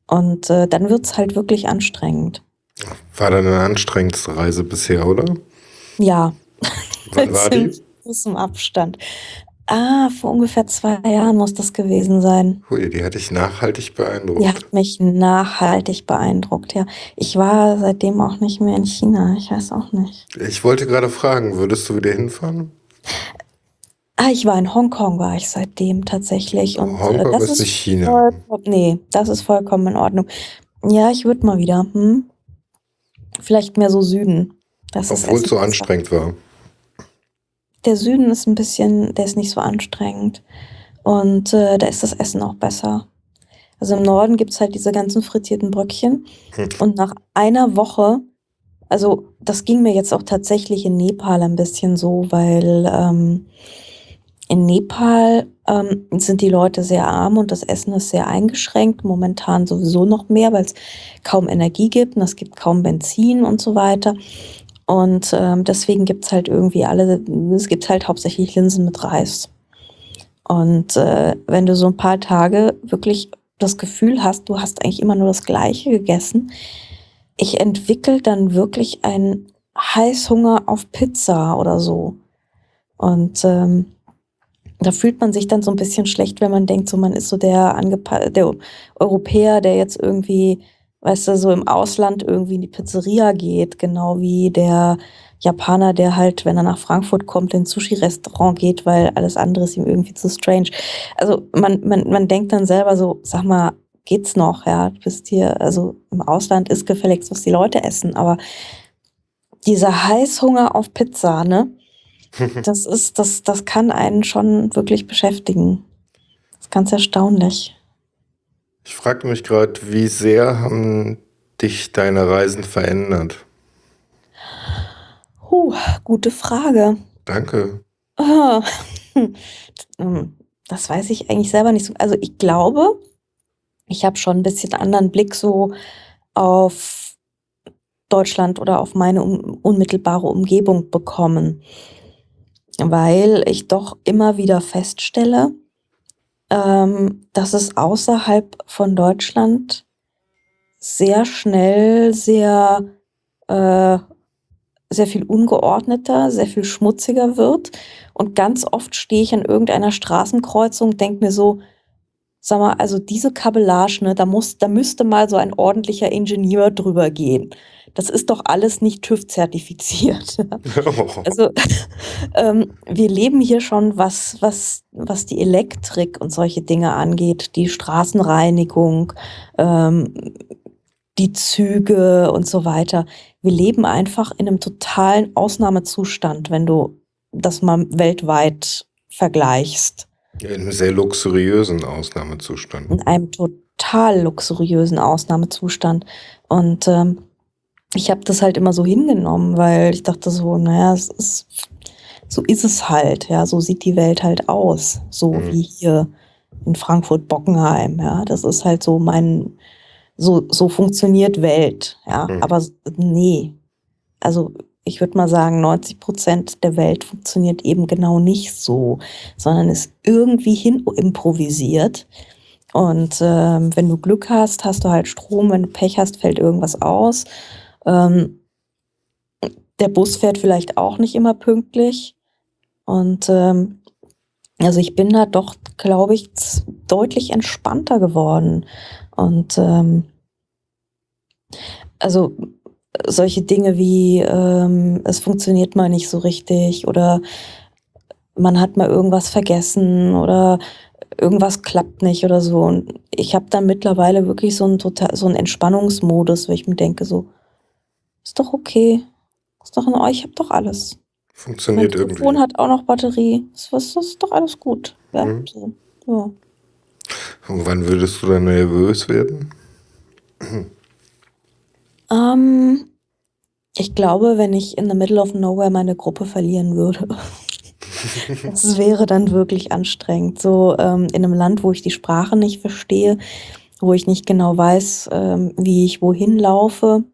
Und äh, dann wird's halt wirklich anstrengend. War deine anstrengendste Reise bisher, oder? Ja, Wann war die? großem Abstand. Ah, vor ungefähr zwei Jahren muss das gewesen sein. Hui, die hat dich nachhaltig beeindruckt. Die hat mich nachhaltig beeindruckt, ja. Ich war seitdem auch nicht mehr in China. Ich weiß auch nicht. Ich wollte gerade fragen, würdest du wieder hinfahren? Ah, ich war in Hongkong, war ich seitdem tatsächlich. Und äh, Hongkong das ist nicht China. vollkommen- Nee, das ist vollkommen in Ordnung. Ja, ich würde mal wieder. Hm? Vielleicht mehr so Süden. Das ist Obwohl es so besser. anstrengend war. Der Süden ist ein bisschen, der ist nicht so anstrengend. Und äh, da ist das Essen auch besser. Also im Norden gibt's halt diese ganzen frittierten Bröckchen. Hm. Und nach einer Woche, also das ging mir jetzt auch tatsächlich in Nepal ein bisschen so, weil ähm, in Nepal ähm, sind die Leute sehr arm und das Essen ist sehr eingeschränkt. Momentan sowieso noch mehr, weil es kaum Energie gibt und es gibt kaum Benzin und so weiter. Und ähm, deswegen gibt's halt irgendwie alle, es gibt halt hauptsächlich Linsen mit Reis. Und äh, wenn du so ein paar Tage wirklich das Gefühl hast, du hast eigentlich immer nur das Gleiche gegessen, ich entwickle dann wirklich einen Heißhunger auf Pizza oder so. Und ähm, da fühlt man sich dann so ein bisschen schlecht, wenn man denkt, so man ist so der, angepa der Europäer, der jetzt irgendwie, weißt du, so im Ausland irgendwie in die Pizzeria geht, genau wie der Japaner, der halt, wenn er nach Frankfurt kommt, in ein Sushi-Restaurant geht, weil alles andere ist ihm irgendwie zu strange. Also man, man, man denkt dann selber so, sag mal, geht's noch, ja, du bist hier, also im Ausland ist gefälligst, was die Leute essen, aber dieser Heißhunger auf Pizza, ne, das ist, das, das kann einen schon wirklich beschäftigen. Das ist ganz erstaunlich. Ich fragte mich gerade, wie sehr haben dich deine Reisen verändert? Huh, gute Frage. Danke. Ah, hm, Das weiß ich eigentlich selber nicht so. Also ich glaube, ich habe schon ein bisschen anderen Blick so auf Deutschland oder auf meine un unmittelbare Umgebung bekommen. Weil ich doch immer wieder feststelle, ähm, dass es außerhalb von Deutschland sehr schnell sehr, äh, sehr viel ungeordneter, sehr viel schmutziger wird. Und ganz oft stehe ich an irgendeiner Straßenkreuzung, denke mir so, sag mal, also diese Kabellage, ne, da muss, da müsste mal so ein ordentlicher Ingenieur drüber gehen. Das ist doch alles nicht TÜV-zertifiziert. Also ähm, wir leben hier schon, was, was, was die Elektrik und solche Dinge angeht, die Straßenreinigung, ähm, die Züge und so weiter. Wir leben einfach in einem totalen Ausnahmezustand, wenn du das mal weltweit vergleichst. In einem sehr luxuriösen Ausnahmezustand. In einem total luxuriösen Ausnahmezustand. Und ähm, ich habe das halt immer so hingenommen, weil ich dachte so, naja, es ist, so ist es halt, ja, so sieht die Welt halt aus, so Mhm. wie hier in Frankfurt-Bockenheim, ja, das ist halt so mein, so, so funktioniert Welt, ja, Mhm. aber nee, also ich würde mal sagen, 90 Prozent der Welt funktioniert eben genau nicht so, sondern ist irgendwie hin improvisiert. Und ähm, wenn du Glück hast, hast du halt Strom, wenn du Pech hast, fällt irgendwas aus. Ähm, der Bus fährt vielleicht auch nicht immer pünktlich. Und ähm, also ich bin da doch, glaube ich, deutlich entspannter geworden. Und ähm, also solche Dinge wie ähm, es funktioniert mal nicht so richtig oder man hat mal irgendwas vergessen oder irgendwas klappt nicht oder so. Und ich habe dann mittlerweile wirklich so einen total, so einen Entspannungsmodus, wo ich mir denke, so, ist doch okay. Ist doch in euch, ich hab doch alles. Mein Funktioniert Telefon irgendwie. hat auch noch Batterie. Das ist, das ist doch alles gut. Ja, Mhm. so. ja. Und wann würdest du dann nervös werden? Ähm, ich glaube, wenn ich in the middle of nowhere meine Gruppe verlieren würde. Das wäre dann wirklich anstrengend. So ähm, in einem Land, wo ich die Sprache nicht verstehe, wo ich nicht genau weiß, ähm, wie ich wohin laufe,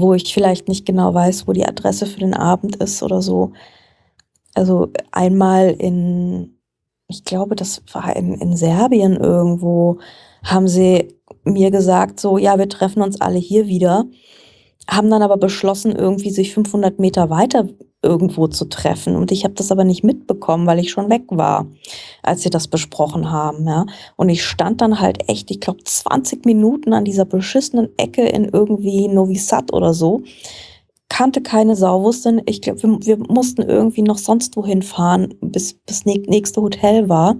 wo ich vielleicht nicht genau weiß, wo die Adresse für den Abend ist oder so. Also einmal in, ich glaube, das war in, in Serbien irgendwo, haben sie mir gesagt, so, ja, wir treffen uns alle hier wieder, haben dann aber beschlossen, irgendwie sich 500 Meter weiter irgendwo zu treffen. Und ich habe das aber nicht mitbekommen, weil ich schon weg war, als sie das besprochen haben. Ja. Und ich stand dann halt echt, ich glaube, 20 Minuten an dieser beschissenen Ecke in irgendwie Novi Sad oder so. Kannte keine Sau, wusste, ich glaube, wir, wir mussten irgendwie noch sonst wohin fahren, bis nä- nächste Hotel war.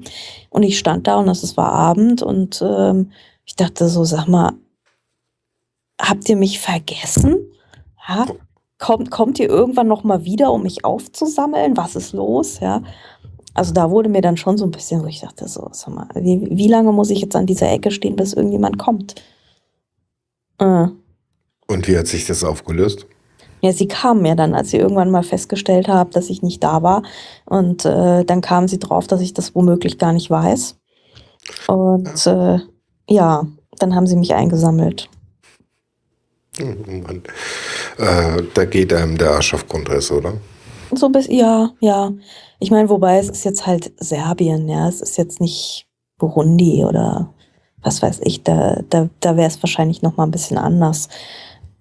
Und ich stand da und es war Abend und ähm, ich dachte so, sag mal, habt ihr mich vergessen? Ja? Kommt, kommt ihr irgendwann noch mal wieder, um mich aufzusammeln? Was ist los? Ja. Also da wurde mir dann schon so ein bisschen, wo ich dachte so, sag mal, wie, wie lange muss ich jetzt an dieser Ecke stehen, bis irgendjemand kommt? Äh. Und wie hat sich das aufgelöst? Ja, sie kamen mir dann, als sie irgendwann mal festgestellt haben, dass ich nicht da war. Und äh, dann kamen sie drauf, dass ich das womöglich gar nicht weiß. Und äh, ja, dann haben sie mich eingesammelt. Oh Mann. Äh, da geht einem der Arsch auf Grundriss, oder? So bis, ja, ja. Ich meine, wobei es ist jetzt halt Serbien, ja. Es ist jetzt nicht Burundi oder was weiß ich. Da, da, da wäre es wahrscheinlich noch mal ein bisschen anders.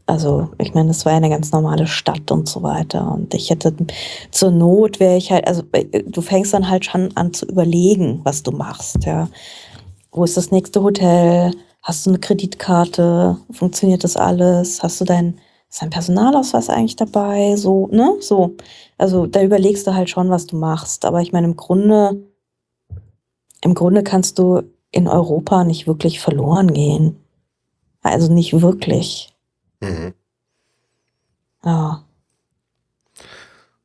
Also, ich meine, es war ja eine ganz normale Stadt und so weiter. Und ich hätte zur Not wäre ich halt, also äh, du fängst dann halt schon an zu überlegen, was du machst, ja. Wo ist das nächste Hotel? Hast du eine Kreditkarte? Funktioniert das alles? Hast du dein, ist dein Personalausweis eigentlich dabei? So, ne? So. Also da überlegst du halt schon, was du machst. Aber ich meine, im Grunde, im Grunde kannst du in Europa nicht wirklich verloren gehen. Also nicht wirklich. Mhm. Ja.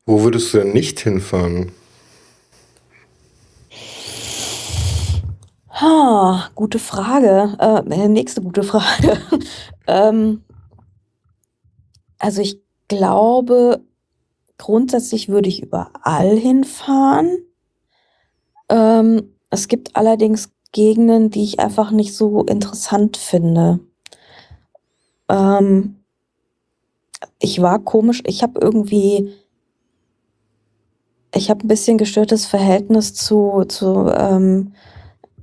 Wo würdest du denn nicht hinfahren? Ha, gute Frage. Äh, nächste gute Frage. ähm, also ich glaube, grundsätzlich würde ich überall hinfahren. Ähm, es gibt allerdings Gegenden, die ich einfach nicht so interessant finde. Ähm, ich war komisch, ich habe irgendwie ich habe ein bisschen gestörtes Verhältnis zu, zu, ähm,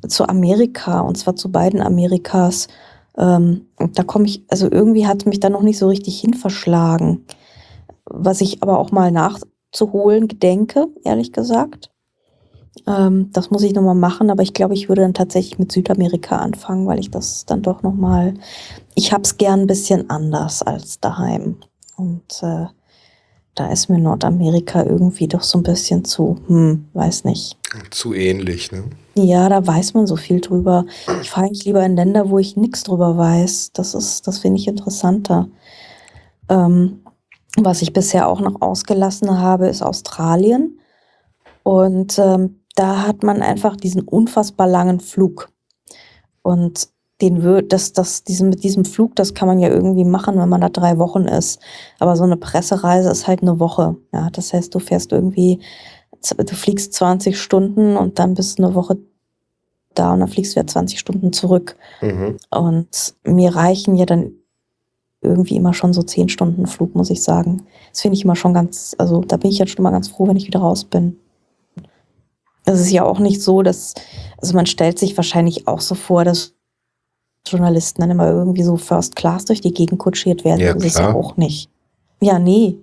zu Amerika, und zwar zu beiden Amerikas. Ähm, da komme ich, also irgendwie hat mich da noch nicht so richtig hin verschlagen. Was ich aber auch mal nachzuholen gedenke, ehrlich gesagt. Ähm, das muss ich nochmal machen, aber ich glaube, ich würde dann tatsächlich mit Südamerika anfangen, weil ich das dann doch nochmal, ich habe es gern ein bisschen anders als daheim. Und äh, da ist mir Nordamerika irgendwie doch so ein bisschen zu, hm, weiß nicht. Zu ähnlich, ne? Ja, da weiß man so viel drüber. Ich fahre eigentlich lieber in Länder, wo ich nichts drüber weiß. Das ist, das finde ich interessanter. Ähm, was ich bisher auch noch ausgelassen habe, ist Australien. Und ähm, da hat man einfach diesen unfassbar langen Flug. Und den wird, das, das, diesen, mit diesem Flug, das kann man ja irgendwie machen, wenn man da drei Wochen ist. Aber so eine Pressereise ist halt eine Woche. Ja, das heißt, du fährst irgendwie, du fliegst 20 Stunden und dann bist du eine Woche da und dann fliegst du ja 20 Stunden zurück. Mhm. Und mir reichen ja dann irgendwie immer schon so 10 Stunden Flug, muss ich sagen. Das finde ich immer schon ganz, also da bin ich jetzt schon mal ganz froh, wenn ich wieder raus bin. Es ist ja auch nicht so, dass, also man stellt sich wahrscheinlich auch so vor, dass Journalisten dann immer irgendwie so First Class durch die Gegend kutschiert werden. Ja, das ist ja auch nicht. Ja, nee.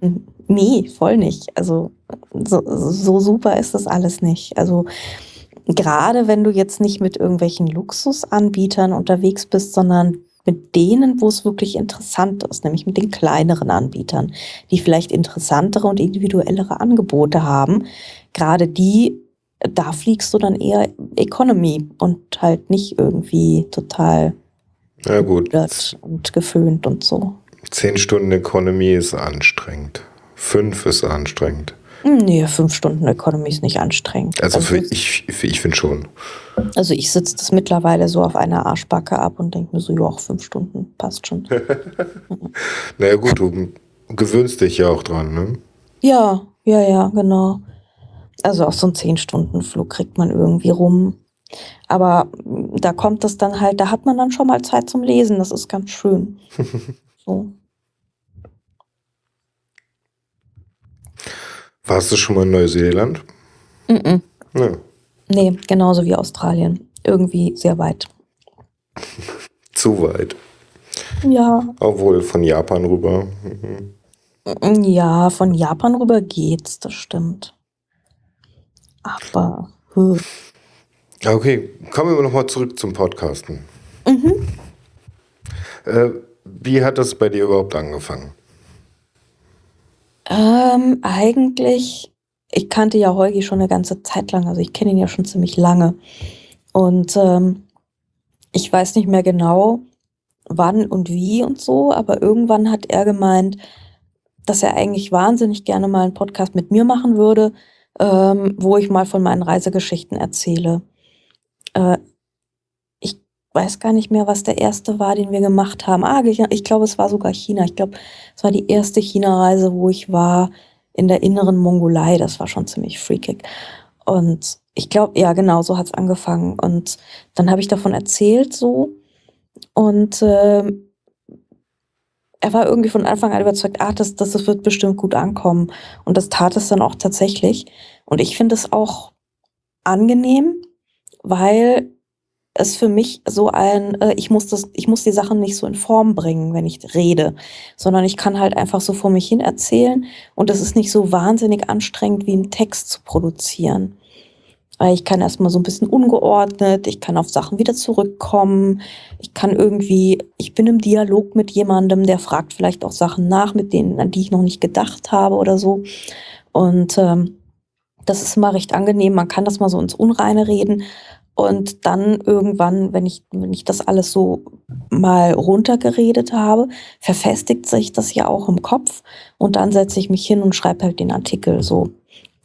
nee, voll nicht. Also so, so super ist das alles nicht. Also gerade wenn du jetzt nicht mit irgendwelchen Luxusanbietern unterwegs bist, sondern mit denen, wo es wirklich interessant ist, nämlich mit den kleineren Anbietern, die vielleicht interessantere und individuellere Angebote haben. Gerade die, da fliegst du dann eher Economy und halt nicht irgendwie total Na gut, und geföhnt und so. zehn Stunden Economy ist anstrengend. Fünf ist anstrengend. Nee, fünf Stunden Economy ist nicht anstrengend. Also für es- ich, für ich finde schon. Also ich sitze das mittlerweile so auf einer Arschbacke ab und denke mir so, ja, auch fünf Stunden passt schon. Naja gut, du gewöhnst dich ja auch dran, ne? ja, ja, ja, genau. Also auch so einen zehn Stunden Flug kriegt man irgendwie rum. Aber mm, da kommt es dann halt, da hat man dann schon mal Zeit zum Lesen. Das ist ganz schön. so. Warst du schon mal in Neuseeland? Mm -mm. Ja. Nee, genauso wie Australien. Irgendwie sehr weit. Zu weit. Ja, Obwohl von Japan rüber. Mhm. ja, von Japan rüber geht's, das stimmt. Aber, hm. Okay, kommen wir nochmal zurück zum Podcasten. mhm. Äh, wie hat das bei dir überhaupt angefangen? Ähm, eigentlich, ich kannte ja Holgi schon eine ganze Zeit lang, also ich kenne ihn ja schon ziemlich lange. Und ähm, ich weiß nicht mehr genau, wann und wie und so, aber irgendwann hat er gemeint, dass er eigentlich wahnsinnig gerne mal einen Podcast mit mir machen würde, ähm, wo ich mal von meinen Reisegeschichten erzähle. Äh, ich weiß gar nicht mehr, was der erste war, den wir gemacht haben. Ah, ich, ich glaube, es war sogar China. Ich glaube, es war die erste China-Reise, wo ich war in der inneren Mongolei. Das war schon ziemlich freakig. Und ich glaube, ja, genau, so hat es angefangen. Und dann habe ich davon erzählt so. Und ähm, er war irgendwie von Anfang an überzeugt, ach, das, das, das wird bestimmt gut ankommen. Und das tat es dann auch tatsächlich. Und ich finde es auch angenehm, weil es für mich so ein, äh, ich muss das, ich muss die Sachen nicht so in Form bringen, wenn ich rede, sondern ich kann halt einfach so vor mich hin erzählen und es ist nicht so wahnsinnig anstrengend, wie einen Text zu produzieren. Weil ich kann erstmal so ein bisschen ungeordnet, ich kann auf Sachen wieder zurückkommen, ich kann irgendwie, ich bin im Dialog mit jemandem, der fragt vielleicht auch Sachen nach, mit denen, an die ich noch nicht gedacht habe oder so. Und ähm, das ist immer recht angenehm, man kann das mal so ins Unreine reden. Und dann irgendwann, wenn ich, wenn ich das alles so mal runtergeredet habe, verfestigt sich das ja auch im Kopf. Und dann setze ich mich hin und schreibe halt den Artikel so.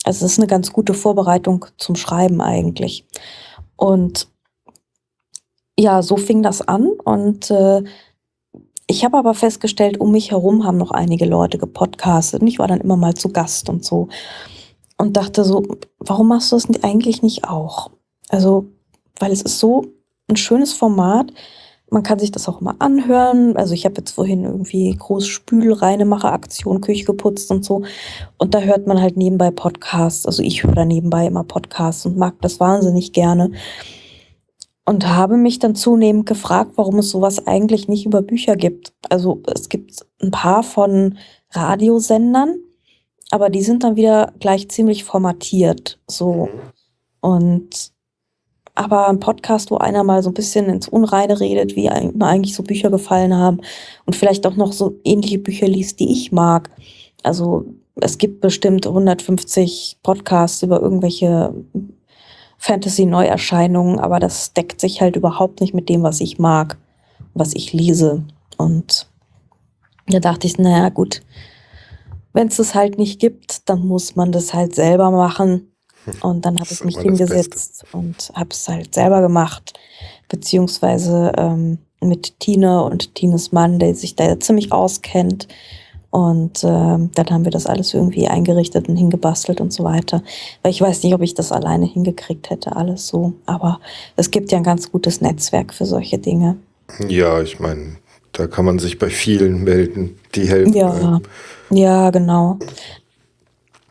Also es ist eine ganz gute Vorbereitung zum Schreiben eigentlich. Und ja, so fing das an. Und äh, ich habe aber festgestellt, um mich herum haben noch einige Leute gepodcastet. Und ich war dann immer mal zu Gast und so. Und dachte so, warum machst du das eigentlich nicht auch? Also, weil es ist so ein schönes Format, man kann sich das auch immer anhören. Also ich habe jetzt vorhin irgendwie groß Spülreinemacher-Aktion, Küche geputzt und so. Und da hört man halt nebenbei Podcasts. Also ich höre da nebenbei immer Podcasts und mag das wahnsinnig gerne. Und habe mich dann zunehmend gefragt, warum es sowas eigentlich nicht über Bücher gibt. Also es gibt ein paar von Radiosendern, aber die sind dann wieder gleich ziemlich formatiert. So. Und aber ein Podcast, wo einer mal so ein bisschen ins Unreine redet, wie ihm eigentlich so Bücher gefallen haben und vielleicht auch noch so ähnliche Bücher liest, die ich mag. Also es gibt bestimmt 150 Podcasts über irgendwelche Fantasy-Neuerscheinungen, aber das deckt sich halt überhaupt nicht mit dem, was ich mag, was ich lese. Und da dachte ich, naja, gut, wenn es das halt nicht gibt, dann muss man das halt selber machen. Und dann habe ich mich hingesetzt und habe es halt selber gemacht, beziehungsweise ähm, mit Tine und Tines Mann, der sich da ziemlich auskennt. Und äh, dann haben wir das alles irgendwie eingerichtet und hingebastelt und so weiter. Weil ich weiß nicht, ob ich das alleine hingekriegt hätte, alles so. Aber es gibt ja ein ganz gutes Netzwerk für solche Dinge. Ja, ich meine, da kann man sich bei vielen melden, die helfen. Ja, einem. ja, genau.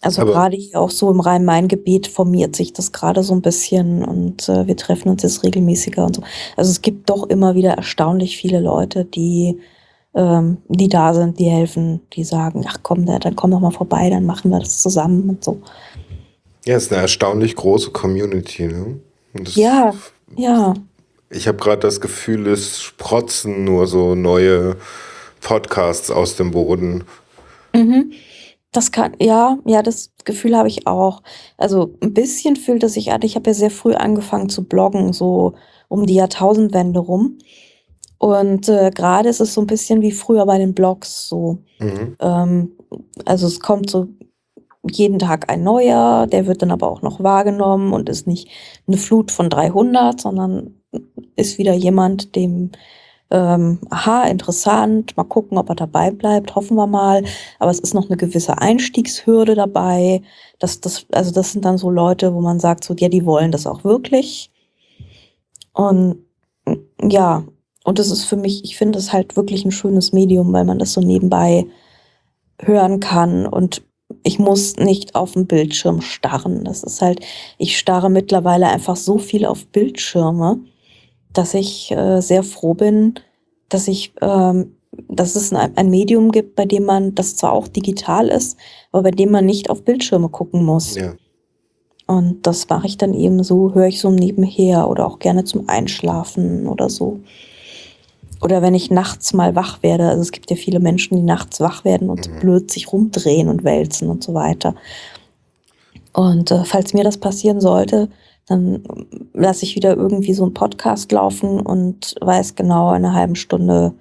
Also Aber gerade hier auch so im Rhein-Main-Gebiet formiert sich das gerade so ein bisschen und äh, wir treffen uns jetzt regelmäßiger und so. Also es gibt doch immer wieder erstaunlich viele Leute, die, ähm, die da sind, die helfen, die sagen, ach komm, dann komm doch mal vorbei, dann machen wir das zusammen und so. Ja, es ist eine erstaunlich große Community, ne? ja, ja. Ich habe gerade das Gefühl, es sprotzen nur so neue Podcasts aus dem Boden. Mhm. Das kann, ja, ja, das Gefühl habe ich auch. Also ein bisschen fühlt es sich an. Ich habe ja sehr früh angefangen zu bloggen, so um die Jahrtausendwende rum. Und äh, gerade ist es so ein bisschen wie früher bei den Blogs so. Mhm. Ähm, also es kommt so jeden Tag ein neuer, der wird dann aber auch noch wahrgenommen und ist nicht eine Flut von 300, sondern ist wieder jemand, dem ähm, aha, interessant, mal gucken, ob er dabei bleibt, hoffen wir mal. Aber es ist noch eine gewisse Einstiegshürde dabei. Das, das, also das sind dann so Leute, wo man sagt, so, ja, die wollen das auch wirklich. Und ja, und das ist für mich, ich finde es halt wirklich ein schönes Medium, weil man das so nebenbei hören kann und ich muss nicht auf den Bildschirm starren. Das ist halt, ich starre mittlerweile einfach so viel auf Bildschirme dass ich äh, sehr froh bin, dass ich, ähm, dass es ein, ein, Medium gibt, bei dem man, das zwar auch digital ist, aber bei dem man nicht auf Bildschirme gucken muss. Ja. Und das mache ich dann eben so, höre ich so nebenher oder auch gerne zum Einschlafen oder so. Oder wenn ich nachts mal wach werde, also es gibt ja viele Menschen, die nachts wach werden und mhm. blöd sich rumdrehen und wälzen und so weiter. Und äh, falls mir das passieren sollte, dann lasse ich wieder irgendwie so einen Podcast laufen und weiß genau, in einer halben Stunde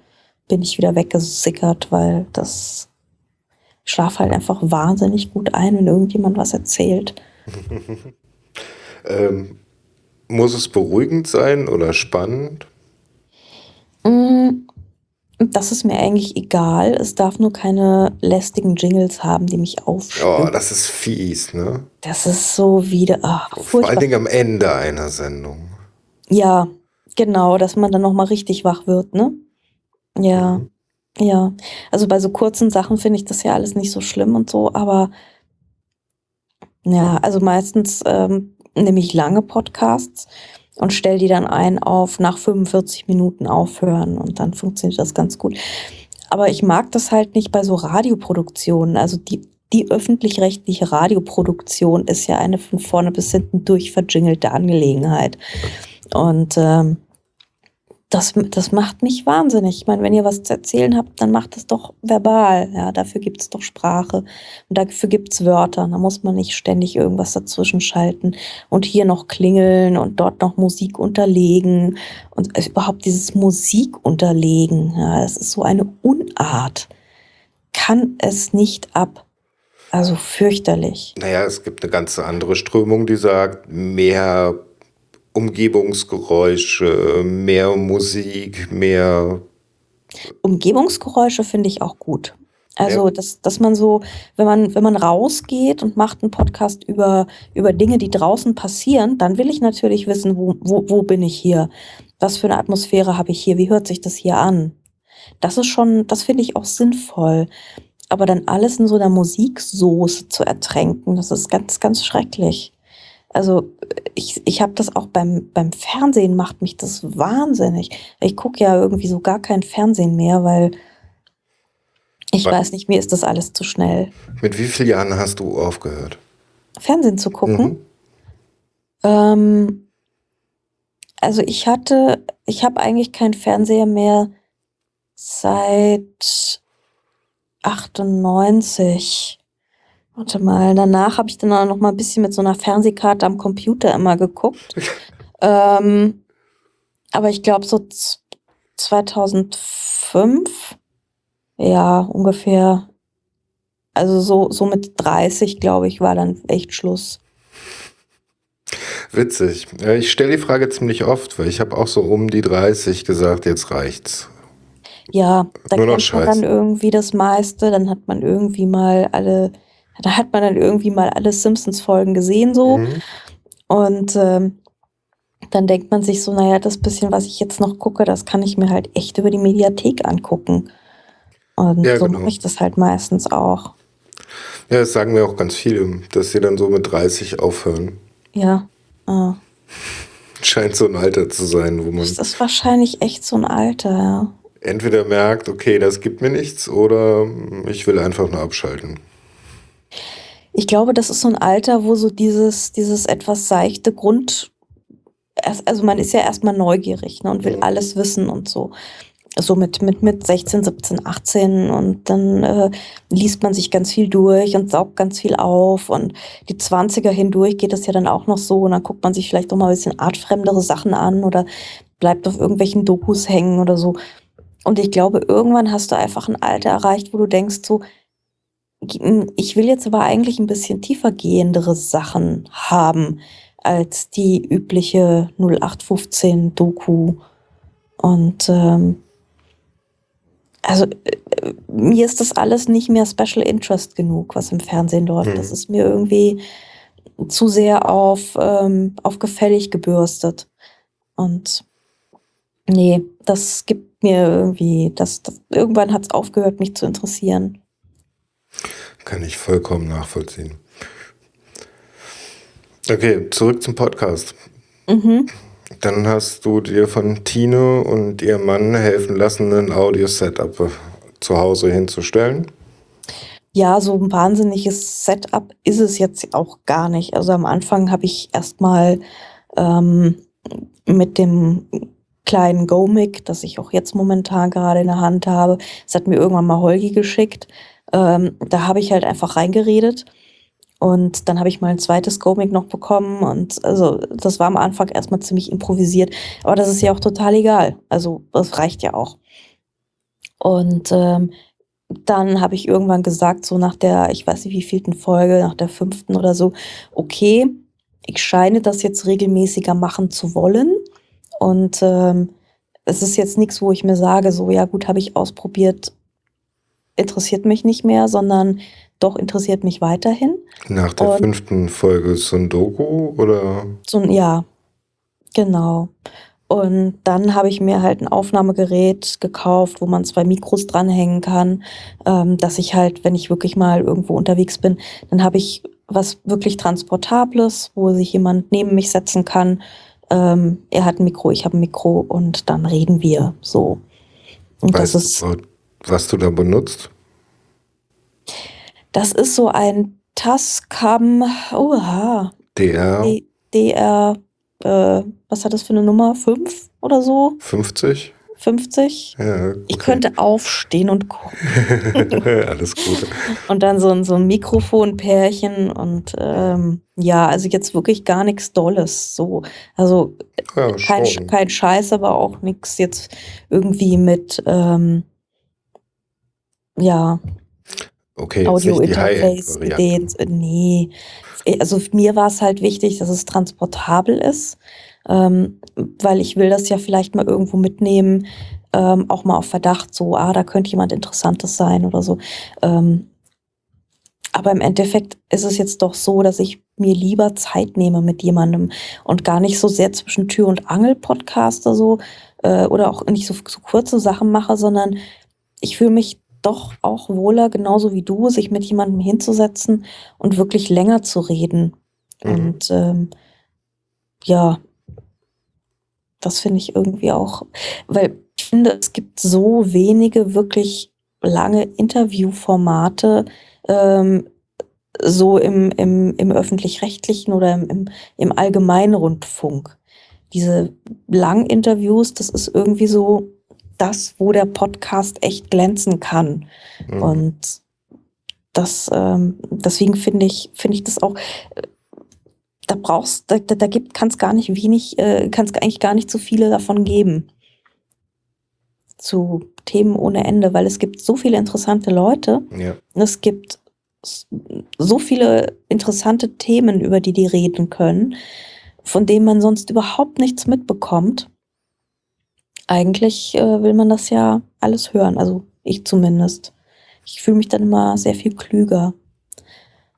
bin ich wieder weggesickert, weil das ich schlafe halt einfach wahnsinnig gut ein, wenn irgendjemand was erzählt. ähm, muss es beruhigend sein oder spannend? Mm, das ist mir eigentlich egal. Es darf nur keine lästigen Jingles haben, die mich aufstören. Oh, das ist fies, ne? Das ist so wieder. Ach, Vor allen Dingen am Ende einer Sendung. Ja, genau, dass man dann nochmal richtig wach wird, ne? Ja, mhm. ja. Also bei so kurzen Sachen finde ich das ja alles nicht so schlimm und so, aber ja, also meistens ähm, nehme ich lange Podcasts und stell die dann ein auf nach 45 Minuten aufhören und dann funktioniert das ganz gut. Aber ich mag das halt nicht bei so Radioproduktionen. Also die, die öffentlich-rechtliche Radioproduktion ist ja eine von vorne bis hinten durchverjingelte Angelegenheit. Und ähm, das, das macht mich wahnsinnig. Ich meine, wenn ihr was zu erzählen habt, dann macht es doch verbal. Ja, dafür gibt es doch Sprache und dafür gibt es Wörter. Da muss man nicht ständig irgendwas dazwischen schalten und hier noch klingeln und dort noch Musik unterlegen und überhaupt dieses Musik unterlegen. Ja, das ist so eine Unart. Kann es nicht ab. Also fürchterlich. Naja, es gibt eine ganz andere Strömung, die sagt, mehr Umgebungsgeräusche, mehr Musik, mehr. Umgebungsgeräusche finde ich auch gut. Also, ja. dass, dass man so, wenn man, wenn man rausgeht und macht einen Podcast über, über Dinge, die draußen passieren, dann will ich natürlich wissen, wo, wo, wo bin ich hier? was für eine Atmosphäre habe ich hier, wie hört sich das hier an? Das ist schon, das finde ich auch sinnvoll. Aber dann alles in so einer Musiksoße zu ertränken, das ist ganz, ganz schrecklich. Also ich, ich habe das auch beim, beim Fernsehen, macht mich das wahnsinnig. Ich gucke ja irgendwie so gar kein Fernsehen mehr, weil ich Wa- weiß nicht, mir ist das alles zu schnell. Mit wie vielen Jahren hast du aufgehört? Fernsehen zu gucken. Mhm. Ähm, also ich hatte, ich habe eigentlich keinen Fernseher mehr seit 98. Warte mal, danach habe ich dann auch noch mal ein bisschen mit so einer Fernsehkarte am Computer immer geguckt. ähm, aber ich glaube so z- 2005, ja, ungefähr. Also so, so mit 30, glaube ich, war dann echt Schluss. Witzig. Ja, Ich stelle die Frage ziemlich oft, weil ich habe auch so um die 30 gesagt, jetzt reicht's. Ja, da Nur kennt man dann irgendwie das meiste, dann hat man irgendwie mal alle, da hat man dann irgendwie mal alle Simpsons-Folgen gesehen so Mhm. und ähm, dann denkt man sich so, naja, das bisschen, was ich jetzt noch gucke, das kann ich mir halt echt über die Mediathek angucken. Und Ja, so genau. mache ich das halt meistens auch. Ja, das sagen mir auch ganz viele, dass sie dann so mit 30 aufhören. Ja, äh, Scheint so ein Alter zu sein, wo man das ist wahrscheinlich echt so ein Alter, ja. Entweder merkt, okay, das gibt mir nichts, oder ich will einfach nur abschalten. Ich glaube, das ist so ein Alter, wo so dieses, dieses etwas seichte Grund, also man ist ja erstmal neugierig ne, und will Mhm. alles wissen und so. So mit, mit, mit 16, 17, 18 und dann äh, liest man sich ganz viel durch und saugt ganz viel auf und die 20er hindurch geht es ja dann auch noch so und dann guckt man sich vielleicht auch mal ein bisschen artfremdere Sachen an oder bleibt auf irgendwelchen Dokus hängen oder so. Und ich glaube, irgendwann hast du einfach ein Alter erreicht, wo du denkst so, ich will jetzt aber eigentlich ein bisschen tiefer gehendere Sachen haben als die übliche 0815 Doku. Und ähm, also äh, mir ist das alles nicht mehr Special Interest genug, was im Fernsehen läuft. Mhm. Das ist mir irgendwie zu sehr auf, ähm, auf gefällig gebürstet. Und nee, das gibt mir irgendwie, das, das irgendwann hat es aufgehört, mich zu interessieren. Kann ich vollkommen nachvollziehen. Okay, zurück zum Podcast. Mhm. Dann hast du dir von Tine und ihrem Mann helfen lassen, ein Audio-Setup zu Hause hinzustellen. Ja, so ein wahnsinniges Setup ist es jetzt auch gar nicht. Also am Anfang habe ich erstmal ähm, mit dem kleinen Go-Mic, das ich auch jetzt momentan gerade in der Hand habe, das hat mir irgendwann mal Holgi geschickt. Ähm, da habe ich halt einfach reingeredet. Und dann habe ich mal ein zweites Go-Mic noch bekommen. Und also das war am Anfang erstmal ziemlich improvisiert. Aber das ist ja auch total egal. Also das reicht ja auch. Und ähm, dann habe ich irgendwann gesagt, so nach der, ich weiß nicht wievielten Folge, nach der fünften oder so, okay, ich scheine das jetzt regelmäßiger machen zu wollen. Und ähm, es ist jetzt nichts, wo ich mir sage, so ja gut, habe ich ausprobiert, interessiert mich nicht mehr, sondern doch interessiert mich weiterhin. Nach der Und- fünften Folge Sundoku oder? So ein, ja, genau. Und dann habe ich mir halt ein Aufnahmegerät gekauft, wo man zwei Mikros dranhängen kann, ähm, dass ich halt, wenn ich wirklich mal irgendwo unterwegs bin, dann habe ich was wirklich Transportables, wo sich jemand neben mich setzen kann. Ähm, er hat ein Mikro, ich habe ein Mikro und dann reden wir so. Und das Weißt ist, du, was du da benutzt? das ist so ein Tascam, oha, DR DR, äh, was hat das für eine Nummer? Fünf oder so? 50? 50? Ja, Ich okay. könnte aufstehen und gucken. Alles Gute. Und dann so ein, so ein Mikrofonpärchen und ähm, ja, also jetzt wirklich gar nichts Dolles. So. Also Ja, kein, schon. kein Scheiß, aber auch nichts jetzt irgendwie mit ähm, ja, Okay, Audio-Interface-Ideen. High-End-Variante. Nee. Also mir war es halt wichtig, dass es transportabel ist, ähm, weil ich will das ja vielleicht mal irgendwo mitnehmen, ähm, auch mal auf Verdacht, so, ah, da könnte jemand Interessantes sein oder so. Ähm, Aber im Endeffekt ist es jetzt doch so, dass ich mir lieber Zeit nehme mit jemandem und gar nicht so sehr zwischen Tür und Angel Podcaster so äh, oder auch nicht so, so kurze Sachen mache, sondern ich fühle mich doch auch wohler, genauso wie du, sich mit jemandem hinzusetzen und wirklich länger zu reden. Mhm. Und ähm, ja, das finde ich irgendwie auch, weil ich finde, es gibt so wenige wirklich lange Interviewformate, ähm, so im, im, im öffentlich-rechtlichen oder im, im, im Allgemeinrundfunk. Diese langen Interviews, das ist irgendwie so das, wo der Podcast echt glänzen kann. Mhm. Und das, ähm, deswegen finde ich, finde ich das auch, äh, da brauchst, da, da gibt, kann es gar nicht wenig, äh, kann es eigentlich gar nicht so viele davon geben. Zu Themen ohne Ende, weil es gibt so viele interessante Leute. Ja. Es gibt so viele interessante Themen, über die die reden können, von denen man sonst überhaupt nichts mitbekommt. Eigentlich äh, will man das ja alles hören, also ich zumindest. Ich fühle mich dann immer sehr viel klüger.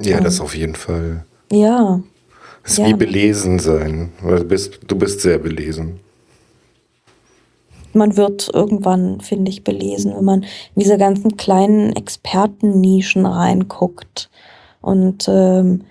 Ja, das Ähm. auf jeden Fall. Ja, Das ist Ja. wie belesen sein. Du bist, du bist sehr belesen. man wird irgendwann, finde ich, belesen, wenn man in diese ganzen kleinen Expertennischen reinguckt. Und ähm,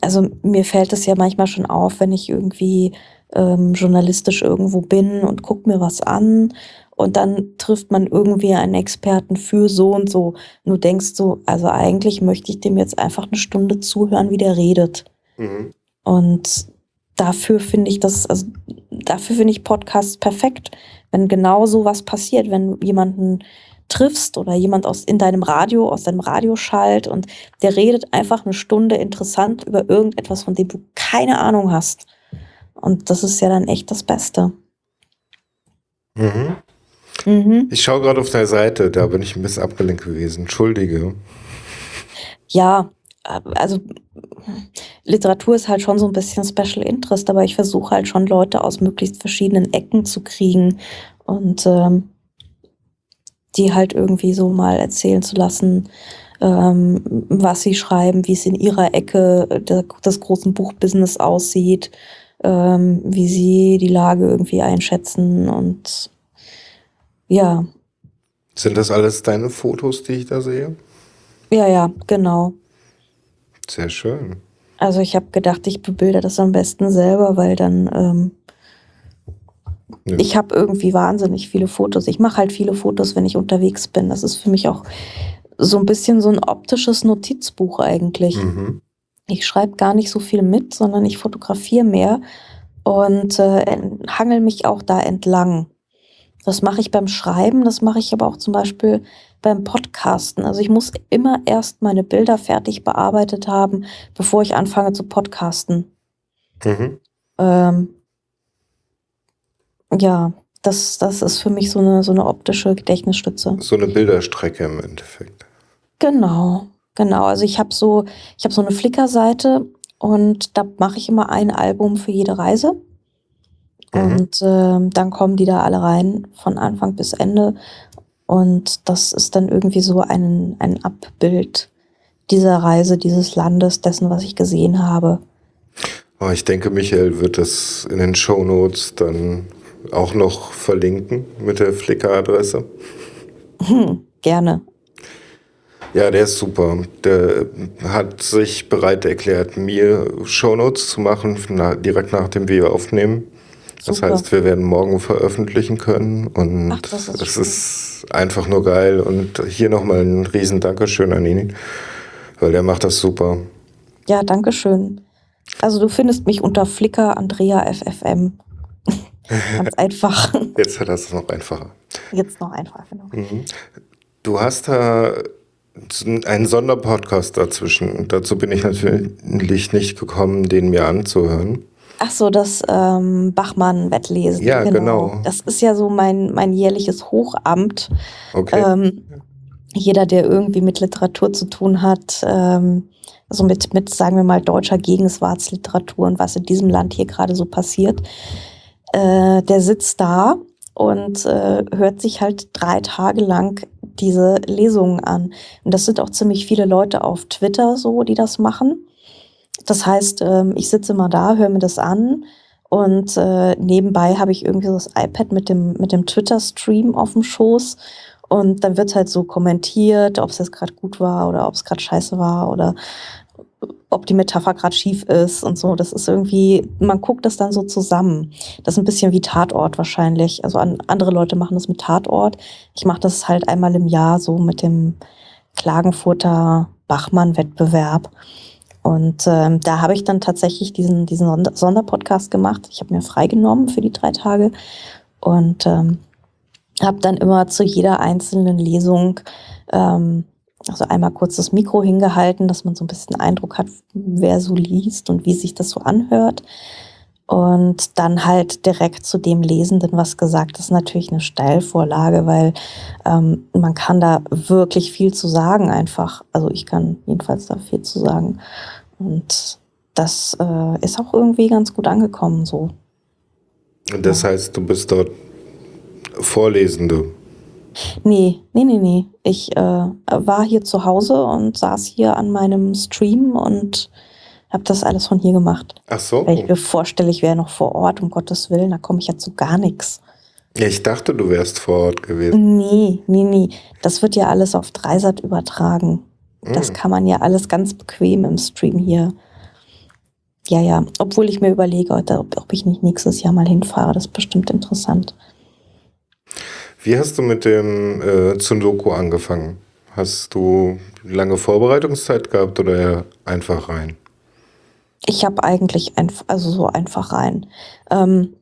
also mir fällt es ja manchmal schon auf, wenn ich irgendwie ähm, journalistisch irgendwo bin und guck mir was an und dann trifft man irgendwie einen Experten für so und so. Und du denkst so, also eigentlich möchte ich dem jetzt einfach eine Stunde zuhören, wie der redet. Mhm. Und dafür finde ich das, also dafür finde ich Podcasts perfekt, wenn genau so was passiert, wenn jemanden triffst oder jemand aus in deinem Radio, aus deinem Radio schallt und der redet einfach eine Stunde interessant über irgendetwas, von dem du keine Ahnung hast. Und das ist ja dann echt das Beste. Mhm. Mhm. Ich schaue gerade auf deine Seite, da bin ich ein bisschen abgelenkt gewesen. Entschuldige. Ja, also Literatur ist halt schon so ein bisschen Special Interest, aber ich versuche halt schon Leute aus möglichst verschiedenen Ecken zu kriegen und ähm, die halt irgendwie so mal erzählen zu lassen, ähm, was sie schreiben, wie es in ihrer Ecke äh, der, des großen Buchbusiness aussieht, ähm, wie sie die Lage irgendwie einschätzen und ja, Sind das alles deine Fotos, die ich da sehe? ja, ja, genau. Sehr schön. Also ich habe gedacht, ich bebilde das am besten selber, weil dann ähm, Ja. ich habe irgendwie wahnsinnig viele Fotos. Ich mache halt viele Fotos, wenn ich unterwegs bin. Das ist für mich auch so ein bisschen so ein optisches Notizbuch eigentlich. Mhm. Ich schreibe gar nicht so viel mit, sondern ich fotografiere mehr und äh, hangel mich auch da entlang. Das mache ich beim Schreiben, das mache ich aber auch zum Beispiel beim Podcasten. Also ich muss immer erst meine Bilder fertig bearbeitet haben, bevor ich anfange zu podcasten. Mhm. Ähm, ja, das, das ist für mich so eine, so eine optische Gedächtnisstütze. So eine Bilderstrecke im Endeffekt. Genau, genau. Also ich habe so, ich habe so eine Flickr-Seite und da mache ich immer ein Album für jede Reise. Mhm. Und ähm, dann kommen die da alle rein, von Anfang bis Ende. Und das ist dann irgendwie so ein, ein Abbild dieser Reise, dieses Landes, dessen, was ich gesehen habe. Aber ich denke, Michael wird das in den Shownotes dann auch noch verlinken mit der Flickr-Adresse. Hm, gerne. Ja, der ist super. Der hat sich bereit erklärt, mir Shownotes zu machen, na, direkt nachdem wir aufnehmen. Das Super. heißt, wir werden morgen veröffentlichen können und Ach, das ist schön. ist einfach nur geil. Und hier nochmal ein riesen Dankeschön an ihn, weil er macht das super. Ja, danke schön. Also du findest mich unter Flickr Andrea FFM. Ganz einfach. Jetzt hat er es noch einfacher. Jetzt noch einfach, genau. Mhm. Du hast da einen Sonderpodcast dazwischen. Dazu bin ich natürlich nicht gekommen, den mir anzuhören. Ach so, das ähm, Bachmann-Wettlesen. Ja, genau. Das ist ja so mein, mein jährliches Hochamt. Okay. Ähm, jeder, der irgendwie mit Literatur zu tun hat, ähm, also mit, mit, sagen wir mal, deutscher Gegenwartsliteratur und was in diesem Land hier gerade so passiert, äh, der sitzt da und äh, hört sich halt drei Tage lang diese Lesungen an. Und das sind auch ziemlich viele Leute auf Twitter so, die das machen. Das heißt, ähm, ich sitze mal da, höre mir das an und äh, nebenbei habe ich irgendwie das iPad mit dem, mit dem Twitter-Stream auf dem Schoß. Und dann wird halt so kommentiert, ob es jetzt gerade gut war oder ob es gerade scheiße war oder ob die Metapher gerade schief ist und so. Das ist irgendwie, man guckt das dann so zusammen. Das ist ein bisschen wie Tatort wahrscheinlich. Also an, andere Leute machen das mit Tatort. Ich mache das halt einmal im Jahr so mit dem Klagenfurter Bachmann-Wettbewerb. Und ähm, da habe ich dann tatsächlich diesen, diesen Sonder Sonderpodcast gemacht. Ich habe mir freigenommen für die drei Tage und ähm, habe dann immer zu jeder einzelnen Lesung ähm, also einmal kurz das Mikro hingehalten, dass man so ein bisschen Eindruck hat, wer so liest und wie sich das so anhört. Und dann halt direkt zu dem Lesenden was gesagt. Das ist natürlich eine Steilvorlage, weil ähm, man kann da wirklich viel zu sagen einfach. Also ich kann jedenfalls da viel zu sagen. Und das äh, ist auch irgendwie ganz gut angekommen so. Das heißt, du bist dort Vorlesende. Nee, nee, nee, nee. Ich äh, war hier zu Hause und saß hier an meinem Stream und habe das alles von hier gemacht. Ach so. Weil ich mir vorstelle, ich wäre noch vor Ort, um Gottes Willen, da komme ich ja zu gar nichts. Ja, ich dachte, du wärst vor Ort gewesen. Nee, nee, nee. Das wird ja alles auf Dreisat übertragen. Das Hm. kann man ja alles ganz bequem im Stream hier. Ja, ja. Obwohl ich mir überlege, ob, ob ich nicht nächstes Jahr mal hinfahre. Das ist bestimmt interessant. Wie hast du mit dem äh, Tsundoku angefangen? Hast du lange Vorbereitungszeit gehabt oder einfach rein? Ich habe eigentlich einfach, also so einfach rein. Ähm,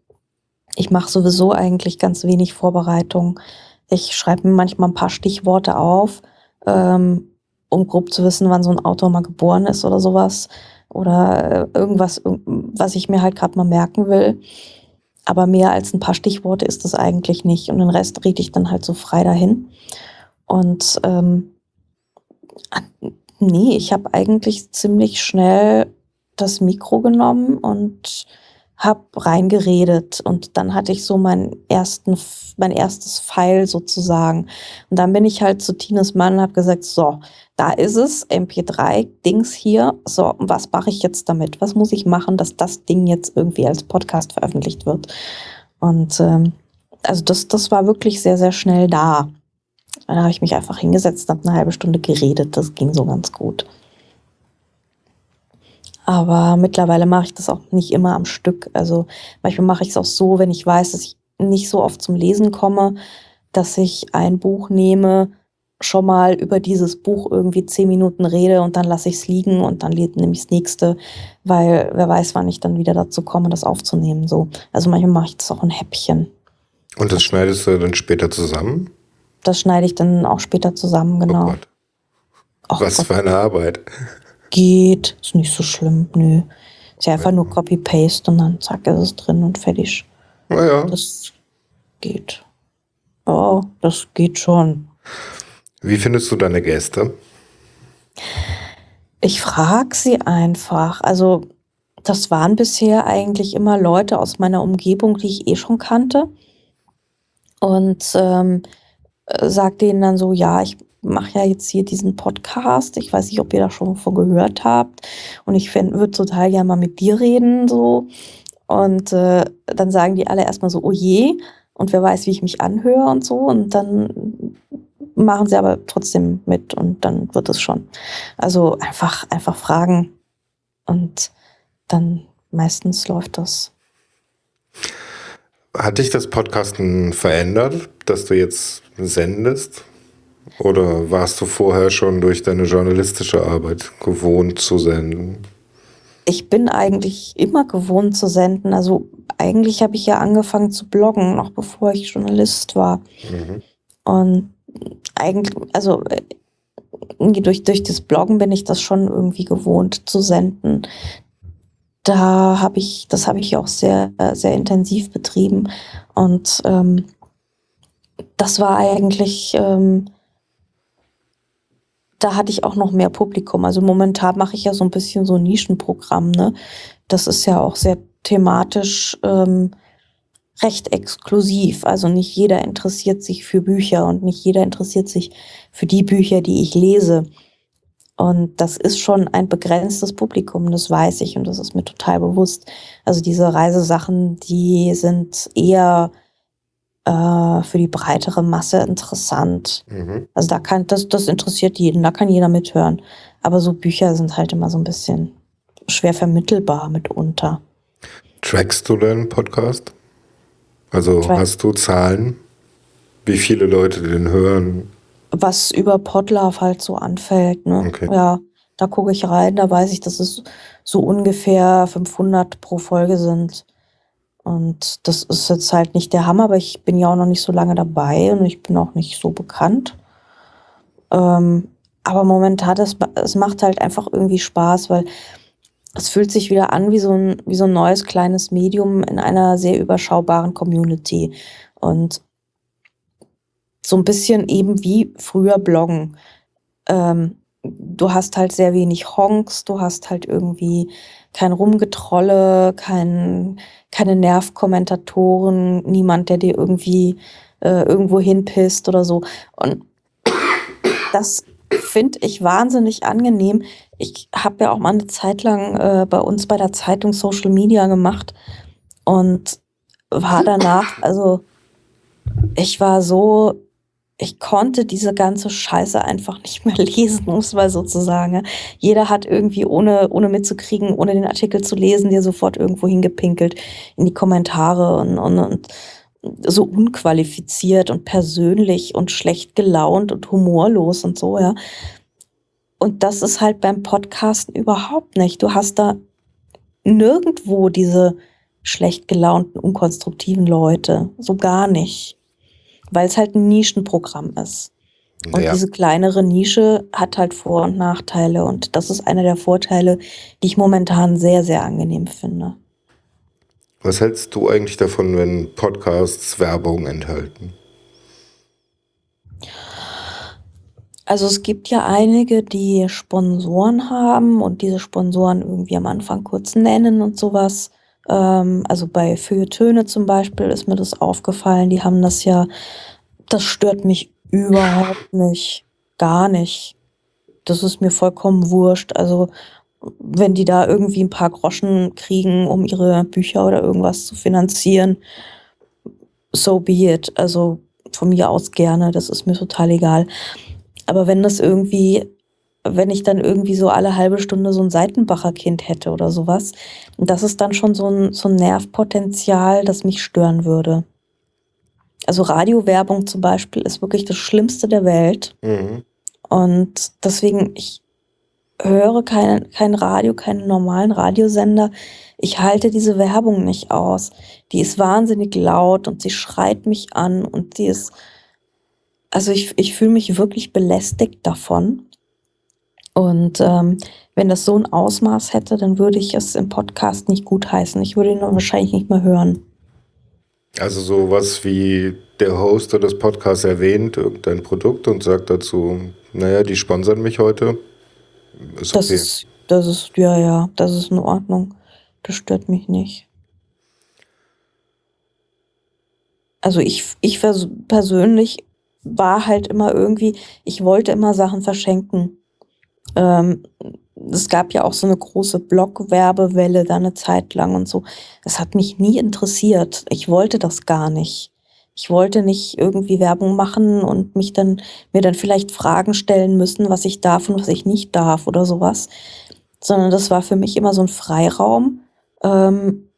ich mache sowieso eigentlich ganz wenig Vorbereitung. Ich schreibe mir manchmal ein paar Stichworte auf, ähm, um grob zu wissen, wann so ein Autor mal geboren ist oder sowas. Oder äh, irgendwas, irg- was ich mir halt gerade mal merken will. Aber mehr als ein paar Stichworte ist das eigentlich nicht. Und den Rest rede ich dann halt so frei dahin. Und ähm, nee, ich habe eigentlich ziemlich schnell das Mikro genommen und habe reingeredet und dann hatte ich so meinen ersten, mein erstes Pfeil sozusagen. Und dann bin ich halt zu Tines Mann und habe gesagt, so, da ist es, MP3-Dings hier. So, was mache ich jetzt damit? Was muss ich machen, dass das Ding jetzt irgendwie als Podcast veröffentlicht wird? Und ähm, also das, das war wirklich sehr, sehr schnell da. Dann habe ich mich einfach hingesetzt und habe eine halbe Stunde geredet. Das ging so ganz gut. Aber mittlerweile mache ich das auch nicht immer am Stück. Also manchmal mache ich es auch so, wenn ich weiß, dass ich nicht so oft zum Lesen komme, dass ich ein Buch nehme, schon mal über dieses Buch irgendwie zehn Minuten rede und dann lasse ich es liegen und dann nehme ich das nächste, weil wer weiß, wann ich dann wieder dazu komme, das aufzunehmen. So. Also manchmal mache ich das auch ein Häppchen. Und das schneidest du dann später zusammen? Das schneide ich dann auch später zusammen, Oh genau. Gott, Ach was Gott, für eine Arbeit. Geht. Ist nicht so schlimm, nö. Ist ja einfach nur Copy-Paste und dann zack, ist es drin und fertig. Naja, Das geht. Oh, das geht schon. wie findest du deine Gäste? Ich frage sie einfach. Also, das waren bisher eigentlich immer Leute aus meiner Umgebung, die ich eh schon kannte. Und ähm, äh, sag denen dann so, ja, ich mache ja jetzt hier diesen Podcast. Ich weiß nicht, ob ihr da schon von gehört habt. Und ich würde total gerne mal mit dir reden. so. Und äh, dann sagen die alle erstmal so, oh je. Und wer weiß, wie ich mich anhöre und so. Und dann machen sie aber trotzdem mit und dann wird es schon. Also einfach, einfach fragen und dann meistens läuft das. Hat dich das Podcasten verändert, dass du jetzt sendest? Oder warst du vorher schon durch deine journalistische Arbeit gewohnt zu senden? Ich bin eigentlich immer gewohnt zu senden. Also eigentlich habe ich ja angefangen zu bloggen, noch bevor ich Journalist war. Mhm. Und eigentlich, also durch, durch das Bloggen bin ich das schon irgendwie gewohnt zu senden. Da habe ich, das habe ich auch sehr, sehr intensiv betrieben. Und ähm, das war eigentlich, ähm, da hatte ich auch noch mehr Publikum. Also momentan mache ich ja so ein bisschen so ein Nischenprogramm, ne? Das ist ja auch sehr thematisch ähm, recht exklusiv. Also nicht jeder interessiert sich für Bücher und nicht jeder interessiert sich für die Bücher, die ich lese. Und das ist schon ein begrenztes Publikum, das weiß ich und das ist mir total bewusst. Also diese Reisesachen, die sind eher äh, für die breitere Masse interessant. Mhm. Also da kann, das, das interessiert jeden, da kann jeder mithören. Aber so Bücher sind halt immer so ein bisschen schwer vermittelbar mitunter. Trackst du deinen Podcast? Also Track. hast du Zahlen, wie viele Leute den hören? was über Podlove halt so anfällt. Ne? Okay. Ja, da gucke ich rein, da weiß ich, dass es so ungefähr 500 pro Folge sind. Und das ist jetzt halt nicht der Hammer, aber ich bin ja auch noch nicht so lange dabei und ich bin auch nicht so bekannt. Ähm, aber momentan, das, es macht halt einfach irgendwie Spaß, weil es fühlt sich wieder an wie so ein, wie so ein neues kleines Medium in einer sehr überschaubaren Community. Und so ein bisschen eben wie früher Bloggen. Ähm, du hast halt sehr wenig Honks, du hast halt irgendwie kein Rumgetrolle, kein, keine Nervkommentatoren, niemand, der dir irgendwie äh, irgendwo hinpisst oder so. Und das finde ich wahnsinnig angenehm. Ich habe ja auch mal eine Zeit lang äh, bei uns bei der Zeitung Social Media gemacht und war danach, also ich war so ich konnte diese ganze Scheiße einfach nicht mehr lesen, um es mal so zu sagen. ja. Jeder hat irgendwie, ohne, ohne mitzukriegen, ohne den Artikel zu lesen, dir sofort irgendwo hingepinkelt in die Kommentare und, und, und so unqualifiziert und persönlich und schlecht gelaunt und humorlos und so, ja. Und das ist halt beim Podcasten überhaupt nicht. Du hast da nirgendwo diese schlecht gelaunten, unkonstruktiven Leute. So gar nicht weil es halt ein Nischenprogramm ist. Und Ja. diese kleinere Nische hat halt Vor- und Nachteile. Und das ist einer der Vorteile, die ich momentan sehr, sehr angenehm finde. Was hältst du eigentlich davon, wenn Podcasts Werbung enthalten? Also es gibt ja einige, die Sponsoren haben und diese Sponsoren irgendwie am Anfang kurz nennen und sowas. Ähm, also bei Feuilletöne zum Beispiel ist mir das aufgefallen. Die haben das ja, das stört mich überhaupt nicht. Gar nicht. Das ist mir vollkommen wurscht. Also wenn die da irgendwie ein paar Groschen kriegen, um ihre Bücher oder irgendwas zu finanzieren, so be it. Also von mir aus gerne, das ist mir total egal. Aber wenn das irgendwie, wenn ich dann irgendwie so alle halbe Stunde so ein Seitenbacher-Kind hätte oder sowas, das ist dann schon so ein, so ein Nervpotenzial, das mich stören würde. Also Radiowerbung zum Beispiel ist wirklich das Schlimmste der Welt. Mhm. Und deswegen, ich höre kein, kein Radio, keinen normalen Radiosender. Ich halte diese Werbung nicht aus. Die ist wahnsinnig laut und sie schreit mich an und sie ist, also ich, ich fühle mich wirklich belästigt davon. Und ähm, wenn das so ein Ausmaß hätte, dann würde ich es im Podcast nicht gutheißen. Ich würde ihn wahrscheinlich nicht mehr hören. Also sowas wie der Hoster des Podcasts erwähnt irgendein Produkt und sagt dazu, naja, die sponsern mich heute. Ist Das okay. ist, das ist, ja, ja, das ist in Ordnung. Das stört mich nicht. Also ich, ich persönlich war halt immer irgendwie, ich wollte immer Sachen verschenken. Ähm, es gab ja auch so eine große Blog-Werbewelle da eine Zeit lang und so. Es hat mich nie interessiert. Ich wollte das gar nicht. Ich wollte nicht irgendwie Werbung machen und mich dann, mir dann vielleicht Fragen stellen müssen, was ich darf und was ich nicht darf oder sowas. Sondern das war für mich immer so ein Freiraum. Ähm,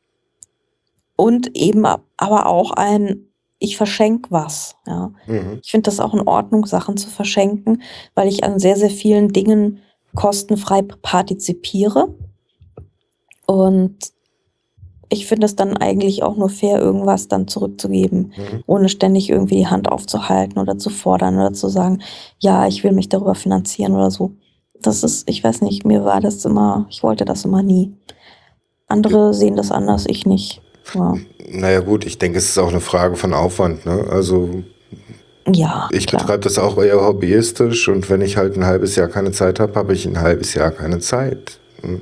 und eben aber auch ein, ich verschenk was, ja. Mhm. Ich finde das auch in Ordnung, Sachen zu verschenken, weil ich an sehr, sehr vielen Dingen kostenfrei partizipiere. Und ich finde es dann eigentlich auch nur fair, irgendwas dann zurückzugeben, Mhm. ohne ständig irgendwie die Hand aufzuhalten oder zu fordern oder zu sagen, ja, ich will mich darüber finanzieren oder so. Das ist, ich weiß nicht, mir war das immer, ich wollte das immer nie. Andere sehen das anders, ich nicht. Ja, Naja gut, ich denke, es ist auch eine Frage von Aufwand. Ne? Also ja ich klar. betreibe das auch eher hobbyistisch und wenn ich halt ein halbes Jahr keine Zeit habe, habe ich ein halbes Jahr keine Zeit. Hm.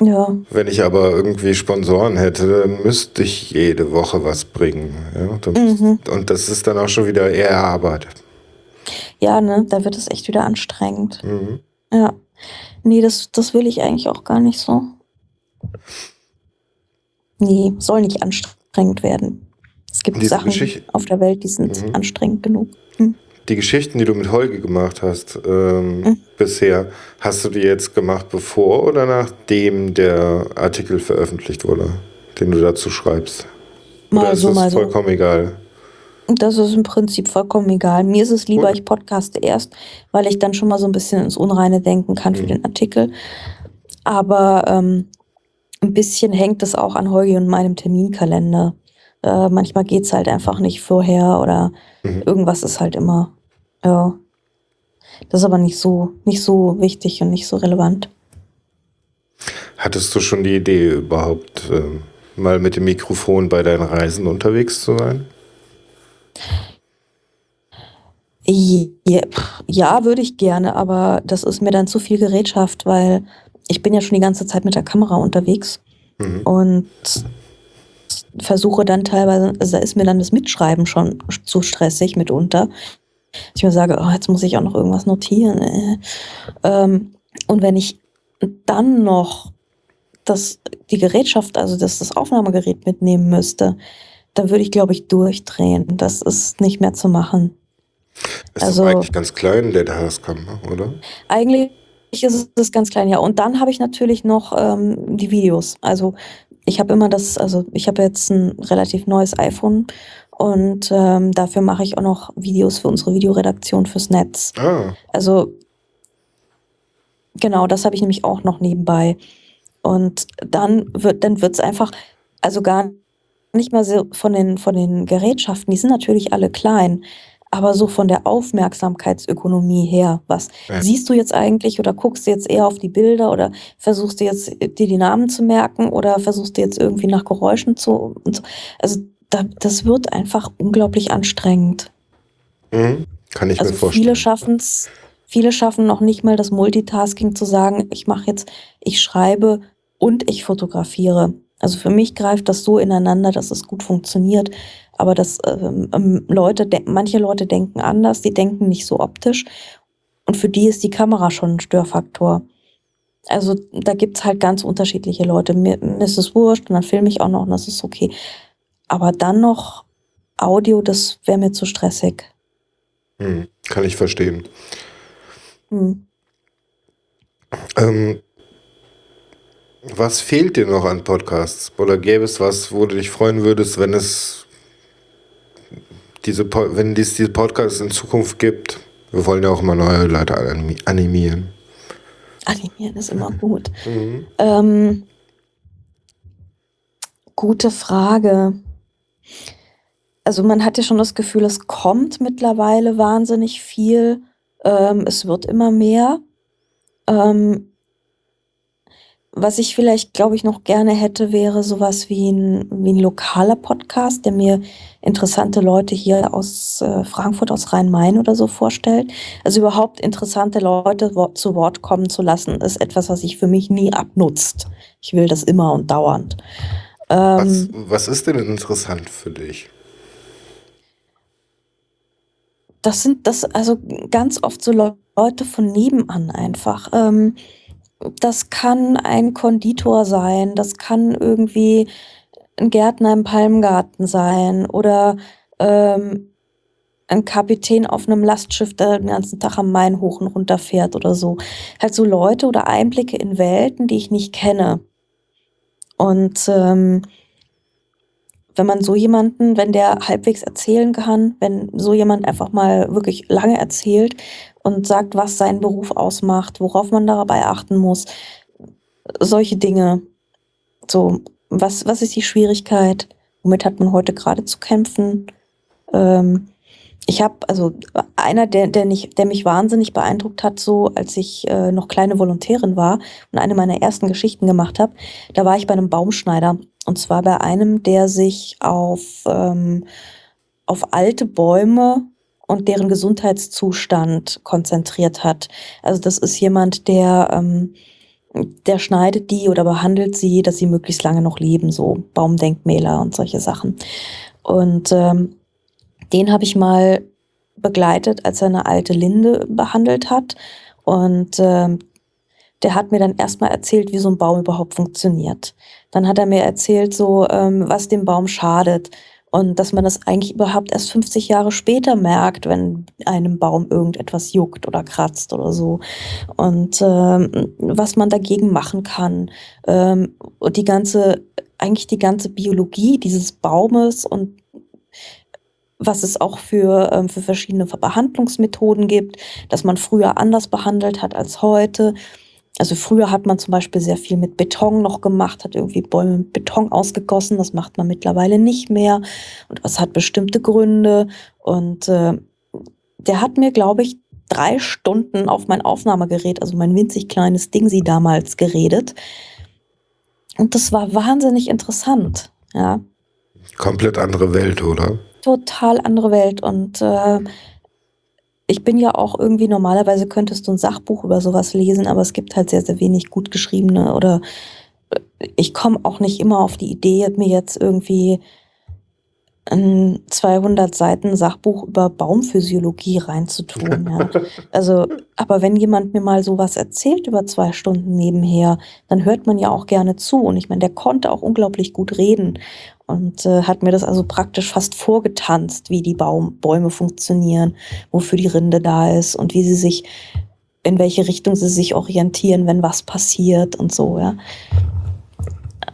Ja. Wenn ich aber irgendwie Sponsoren hätte, dann müsste ich jede Woche was bringen. Ja? Mhm. Und das ist dann auch schon wieder eher Arbeit. Ja, ne, da wird es echt wieder anstrengend. Mhm. Ja. Nee, das, das will ich eigentlich auch gar nicht so. Nee, soll nicht anstrengend werden. Es gibt Diese Sachen auf der Welt, die sind Mhm. anstrengend genug. Hm. Die Geschichten, die du mit Holgi gemacht hast ähm, Mhm. bisher, hast du die jetzt gemacht, bevor oder nachdem der Artikel veröffentlicht wurde, den du dazu schreibst? oder Mal ist so, es mal so. vollkommen egal? Das ist im Prinzip vollkommen egal. Mir ist es lieber, Gut. ich podcaste erst, weil ich dann schon mal so ein bisschen ins Unreine denken kann für Mhm. den Artikel. Aber ähm, ein bisschen hängt es auch an Holgi und meinem Terminkalender. Äh, manchmal geht es halt einfach nicht vorher oder Mhm. irgendwas ist halt immer. Ja. Das ist aber nicht so, nicht so wichtig und nicht so relevant. Hattest du schon die Idee, überhaupt ähm, mal mit dem Mikrofon bei deinen Reisen unterwegs zu sein? Ja, würde ich gerne, aber das ist mir dann zu viel Gerätschaft, weil ich bin ja schon die ganze Zeit mit der Kamera unterwegs Mhm. und versuche dann teilweise, also da ist mir dann das Mitschreiben schon zu stressig mitunter. Ich mir sage, oh, jetzt muss ich auch noch irgendwas notieren. äh. Ähm, und wenn ich dann noch das, die Gerätschaft, also das, das Aufnahmegerät mitnehmen müsste, dann würde ich, glaube ich, durchdrehen. Das ist nicht mehr zu machen. Ist Also- eigentlich ganz klein, der Tascam, oder? Eigentlich ist es ganz klein, ja. Und dann habe ich natürlich noch ähm, die Videos. Also ich habe immer das, also ich habe jetzt ein relativ neues iPhone und ähm, dafür mache ich auch noch Videos für unsere Videoredaktion fürs Netz. Ah, Also genau, das habe ich nämlich auch noch nebenbei. Und dann wird dann wird's einfach, also gar nicht mal so von den, von den Gerätschaften, die sind natürlich alle klein, aber so von der Aufmerksamkeitsökonomie her, was Ja. siehst du jetzt eigentlich oder guckst du jetzt eher auf die Bilder oder versuchst du jetzt dir die Namen zu merken oder versuchst du jetzt irgendwie nach Geräuschen zu, und so. also da, das wird einfach unglaublich anstrengend. mhm. kann ich Also mir vorstellen. viele schaffen es, viele schaffen noch nicht mal das Multitasking zu sagen, ich mache jetzt, ich schreibe und ich fotografiere. Also für mich greift das so ineinander, dass es gut funktioniert. Aber das ähm, ähm, Leute, manche Leute denken anders, die denken nicht so optisch. Und für die ist die Kamera schon ein Störfaktor. Also da gibt's halt ganz unterschiedliche Leute. Mir, mir ist es wurscht und dann filme ich auch noch und das ist okay. Aber dann noch Audio, das wäre mir zu stressig. Mhm. Kann ich verstehen. Hm. Ähm, was fehlt dir noch an Podcasts? Oder gäbe es was, wo du dich freuen würdest, wenn es diese, wenn es diese Podcasts in Zukunft gibt? Wir wollen ja auch immer neue Leute animi- animieren. Animieren ist immer gut. Mhm. Ähm, gute Frage. Also man hat ja schon das Gefühl, es kommt mittlerweile wahnsinnig viel. Ähm, es wird immer mehr. Ähm, was ich vielleicht, glaube ich, noch gerne hätte, wäre sowas wie ein, wie ein lokaler Podcast, der mir interessante Leute hier aus äh, Frankfurt, aus Rhein-Main oder so vorstellt. Also überhaupt interessante Leute wo zu Wort kommen zu lassen, ist etwas, was sich für mich nie abnutzt. Ich will das immer und dauernd. Was, Ähm, was ist denn interessant für dich? das sind das also ganz oft so Leu- Leute von nebenan einfach. Ähm, das kann ein Konditor sein, das kann irgendwie ein Gärtner im Palmgarten sein oder ähm, ein Kapitän auf einem Lastschiff, der den ganzen Tag am Main hoch und runter fährt oder so. Halt so Leute oder Einblicke in Welten, die ich nicht kenne. Und ähm, wenn man so jemanden, wenn der halbwegs erzählen kann, wenn so jemand einfach mal wirklich lange erzählt und sagt, was seinen Beruf ausmacht, worauf man dabei achten muss, solche Dinge. So, was, was ist die Schwierigkeit? Womit hat man heute gerade zu kämpfen? Ähm, ich habe, also einer, der, der, nicht, der mich wahnsinnig beeindruckt hat, so als ich äh, noch kleine Volontärin war und eine meiner ersten Geschichten gemacht habe, da war ich bei einem Baumschneider. Und zwar bei einem, der sich auf, ähm, auf alte Bäume und deren Gesundheitszustand konzentriert hat. Also das ist jemand, der ähm, der schneidet die oder behandelt sie, dass sie möglichst lange noch leben, so Baumdenkmäler und solche Sachen. Und ähm, den habe ich mal begleitet, als er eine alte Linde behandelt hat. Und ähm, der hat mir dann erstmal erzählt, wie so ein Baum überhaupt funktioniert. Dann hat er mir erzählt, so ähm, was dem Baum schadet und dass man das eigentlich überhaupt erst 50 Jahre später merkt, wenn einem Baum irgendetwas juckt oder kratzt oder so. Und ähm, was man dagegen machen kann. Ähm, und die ganze, eigentlich die ganze Biologie dieses Baumes und was es auch für, ähm, für verschiedene Behandlungsmethoden gibt, dass man früher anders behandelt hat als heute. Also früher hat man zum Beispiel sehr viel mit Beton noch gemacht, hat irgendwie Bäume mit Beton ausgegossen. Das macht man mittlerweile nicht mehr. Und das hat bestimmte Gründe. Und äh, der hat mir, glaube ich, drei Stunden auf mein Aufnahmegerät, also mein winzig kleines Ding, sie damals geredet. Und das war wahnsinnig interessant. Ja. Komplett andere Welt, oder? Total andere Welt. Und äh, ich bin ja auch irgendwie normalerweise könntest du ein Sachbuch über sowas lesen, aber es gibt halt sehr, sehr wenig gut geschriebene oder äh, ich komme auch nicht immer auf die Idee, mir jetzt irgendwie ein 200 Seiten Sachbuch über Baumphysiologie reinzutun. Ja. Also, aber wenn jemand mir mal sowas erzählt über zwei Stunden nebenher, dann hört man ja auch gerne zu. Und ich meine, der konnte auch unglaublich gut reden und äh, hat mir das also praktisch fast vorgetanzt, wie die Baum Bäume funktionieren, wofür die Rinde da ist und wie sie sich, in welche Richtung sie sich orientieren, wenn was passiert und so, ja.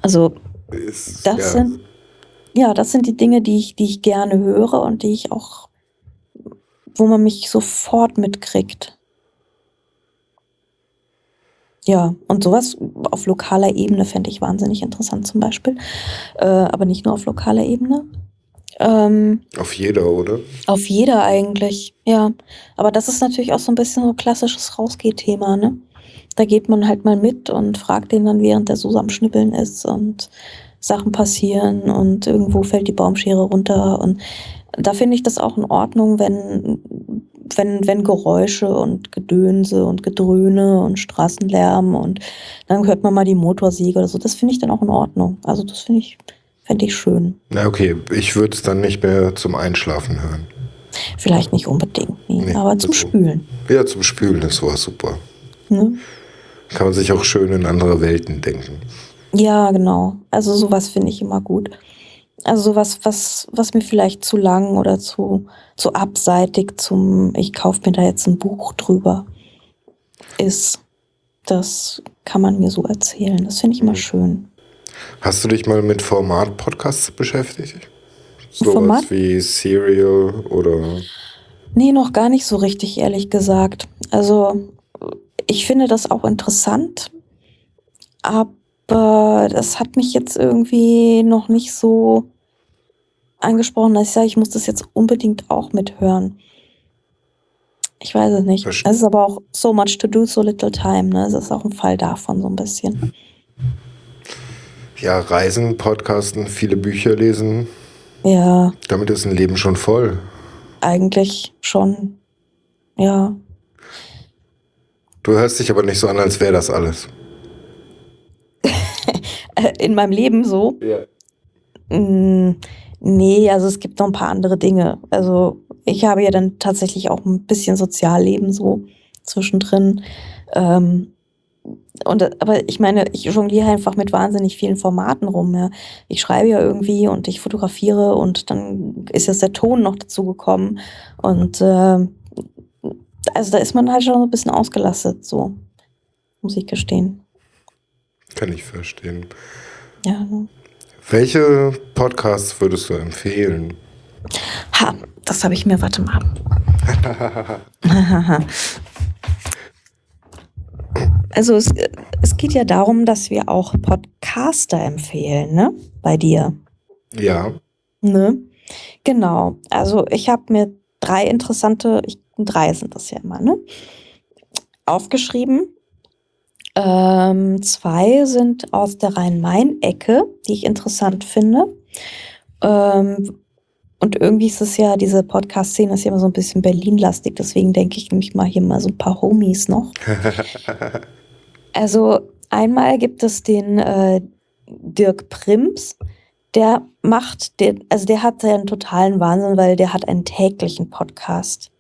Also Ist, das ja. sind ja, das sind die Dinge, die ich, die ich gerne höre und die ich auch, wo man mich sofort mitkriegt. Ja, und sowas auf lokaler Ebene fände ich wahnsinnig interessant zum Beispiel. Äh, aber nicht nur auf lokaler Ebene. Ähm, Auf jeder, oder? auf jeder eigentlich, ja. Aber das ist natürlich auch so ein bisschen so klassisches Rausgeh-Thema, ne? Da geht man halt mal mit und fragt den dann, während der so am Schnippeln ist und Sachen passieren und irgendwo fällt die Baumschere runter. Und da finde ich das auch in Ordnung, wenn, wenn, wenn Geräusche und Gedönse und Gedröhne und Straßenlärm und dann hört man mal die Motorsäge oder so. Das finde ich dann auch in Ordnung. Also das finde ich, fände ich schön. Na okay, ich würde es dann nicht mehr zum Einschlafen hören. Vielleicht nicht unbedingt, nee, Nee, aber zum also- Spülen. Ja, zum Spülen ist sowas super. Ne? Kann man sich auch schön in andere Welten denken. Ja, genau. Also sowas finde ich immer gut. Also sowas, was, was mir vielleicht zu lang oder zu, zu abseitig zum, ich kaufe mir da jetzt ein Buch drüber ist. Das kann man mir so erzählen. Das finde ich immer Mhm. schön. Hast du dich mal mit Format-Podcasts beschäftigt? Sowas Format? wie Serial oder. Nee, noch gar nicht so richtig, ehrlich gesagt. Also, ich finde das auch interessant, aber das hat mich jetzt irgendwie noch nicht so angesprochen, dass ich sage, ich muss das jetzt unbedingt auch mithören. Ich weiß es nicht. Es ist aber auch so much to do, so little time. Ne? Es ist auch ein Fall davon so ein bisschen. Ja, Reisen, Podcasten, viele Bücher lesen. Ja, Damit ist ein Leben schon voll. eigentlich schon. Ja. Du hörst dich aber nicht so an, als wäre das alles. In meinem Leben so. Ja. Mm, Nee, also es gibt noch ein paar andere Dinge. Also ich habe ja dann tatsächlich auch ein bisschen Sozialleben so zwischendrin. Ähm, und, aber ich meine, ich jongliere einfach mit wahnsinnig vielen Formaten rum. Ja. Ich schreibe ja irgendwie und ich fotografiere und dann ist jetzt der Ton noch dazu gekommen. Und äh, also da ist man halt schon ein bisschen ausgelastet, so muss ich gestehen. Kann ich verstehen. Ja. Welche Podcasts würdest du empfehlen? Ha, das habe ich mir, warte mal. also es, es geht ja darum, dass wir auch Podcaster empfehlen, ne? Bei dir. Ja. Ne? Genau. Also ich habe mir drei interessante, ich, drei sind das ja immer, ne? Aufgeschrieben. Ähm, zwei sind aus der Rhein-Main-Ecke, die ich interessant finde. Ähm, und irgendwie ist es ja, diese Podcast-Szene ist ja immer so ein bisschen Berlin-lastig, deswegen denke ich nämlich mal hier mal so ein paar Homies noch. Also einmal gibt es den äh, Dirk Prims, der macht, der, also der hat einen totalen Wahnsinn, weil der hat einen täglichen Podcast.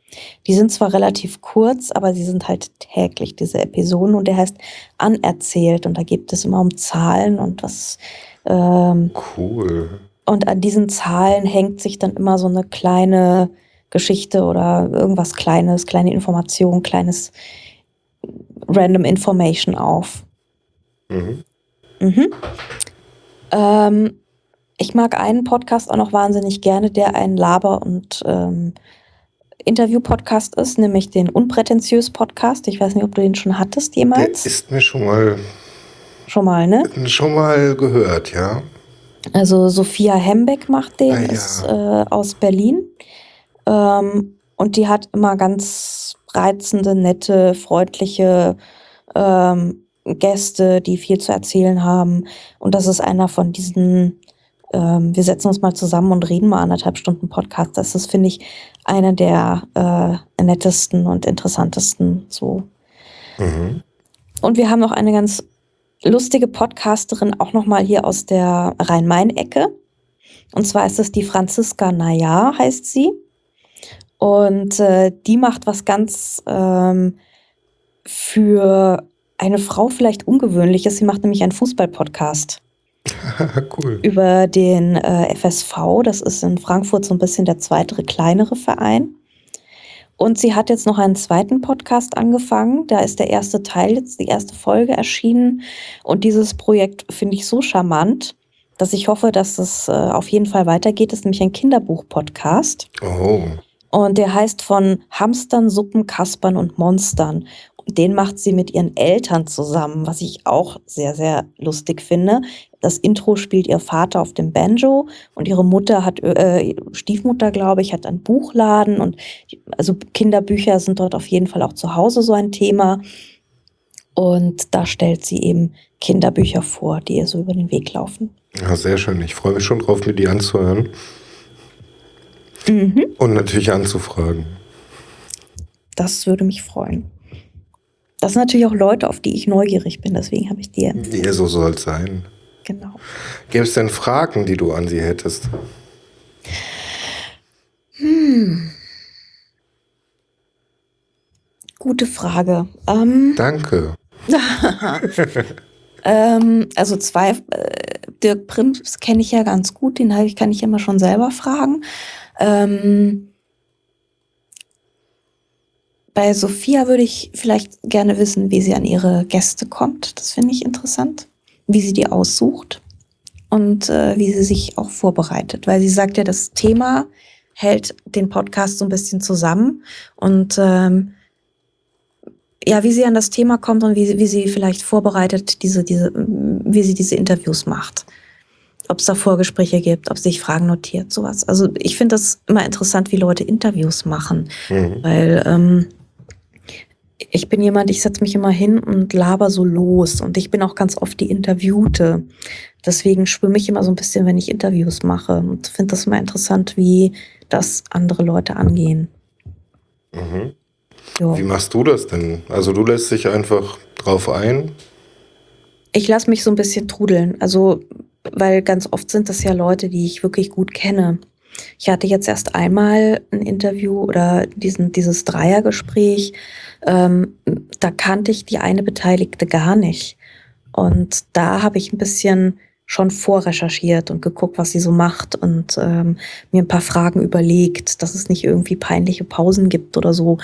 Die sind zwar relativ kurz, aber sie sind halt täglich, diese Episoden, und der heißt Anerzählt. Und da geht es immer um Zahlen und was. Ähm, Cool. und an diesen Zahlen hängt sich dann immer so eine kleine Geschichte oder irgendwas Kleines, kleine Information, kleines Random Information auf. Mhm. Mhm. Ähm, ich mag einen Podcast auch noch wahnsinnig gerne, der ein Laber- und ähm, Interview-Podcast ist, nämlich den Unprätentiös Podcast. Ich weiß nicht, ob du den schon hattest Der jemals. ist mir schon mal, Schon mal, ne? schon mal gehört, ja. Also Sophia Hembeck macht den, Ah, ja. ist äh, aus Berlin. Ähm, und die hat immer ganz reizende, nette, freundliche ähm, Gäste, die viel zu erzählen haben. Und das ist einer von diesen, ähm, wir setzen uns mal zusammen und reden mal anderthalb Stunden Podcast. Das ist, finde ich, einer der äh, nettesten und interessantesten so. Mhm. Und wir haben noch eine ganz lustige Podcasterin, auch noch mal hier aus der Rhein-Main-Ecke. Und zwar ist es die Franziska Najar, heißt sie. Und äh, die macht was ganz ähm, für eine Frau vielleicht Ungewöhnliches. Sie macht nämlich einen Fußball-Podcast cool. über den äh, FSV. Das ist in Frankfurt so ein bisschen der zweite, kleinere Verein. Und sie hat jetzt noch einen zweiten Podcast angefangen. Da ist der erste Teil jetzt, die erste Folge erschienen. Und dieses Projekt finde ich so charmant, dass ich hoffe, dass es äh, auf jeden Fall weitergeht. Das ist nämlich ein Kinderbuch-Podcast. Oh. Und der heißt von Hamstern, Suppen, Kaspern und Monstern. Den macht sie mit ihren Eltern zusammen, was ich auch sehr, sehr lustig finde. Das Intro spielt ihr Vater auf dem Banjo und ihre Mutter hat, äh, Stiefmutter, glaube ich, hat einen Buchladen und also Kinderbücher sind dort auf jeden Fall auch zu Hause so ein Thema. Und da stellt sie eben Kinderbücher vor, die ihr so über den Weg laufen. Ja, sehr schön. Ich freue mich schon drauf, mir die anzuhören Mhm. und natürlich anzufragen. Das würde mich freuen. Das sind natürlich auch Leute, auf die ich neugierig bin, deswegen habe ich dir. Ja, so soll es sein. Genau. Gäbe es denn Fragen, die du an sie hättest? Gute Frage. Ähm, Danke. ähm, also zwei, äh, Dirk Prims kenne ich ja ganz gut, den ich, kann ich immer schon selber fragen. Ähm, bei Sophia würde ich vielleicht gerne wissen, wie sie an ihre Gäste kommt. Das finde ich interessant. Wie sie die aussucht und äh, wie sie sich auch vorbereitet. Weil sie sagt ja, das Thema hält den Podcast so ein bisschen zusammen. Und ähm, ja, wie sie an das Thema kommt und wie, sie- wie sie vielleicht vorbereitet, diese, diese, wie sie diese Interviews macht. Ob es da Vorgespräche gibt, ob sie sich Fragen notiert, sowas. Also ich finde das immer interessant, wie Leute Interviews machen. Mhm. Weil ähm, ich bin jemand, ich setze mich immer hin und laber so los. Und ich bin auch ganz oft die Interviewte. Deswegen schwimme ich immer so ein bisschen, wenn ich Interviews mache. Und finde das immer interessant, wie das andere Leute angehen. Mhm. Wie machst du das denn? Also du lässt dich einfach drauf ein? Ich lasse mich so ein bisschen trudeln. Also, weil ganz oft sind das ja Leute, die ich wirklich gut kenne. Ich hatte jetzt erst einmal ein Interview oder diesen, dieses Dreiergespräch. Ähm, da kannte ich die eine Beteiligte gar nicht. Und da habe ich ein bisschen schon vorrecherchiert und geguckt, was sie so macht und ähm, mir ein paar Fragen überlegt, dass es nicht irgendwie peinliche Pausen gibt oder so.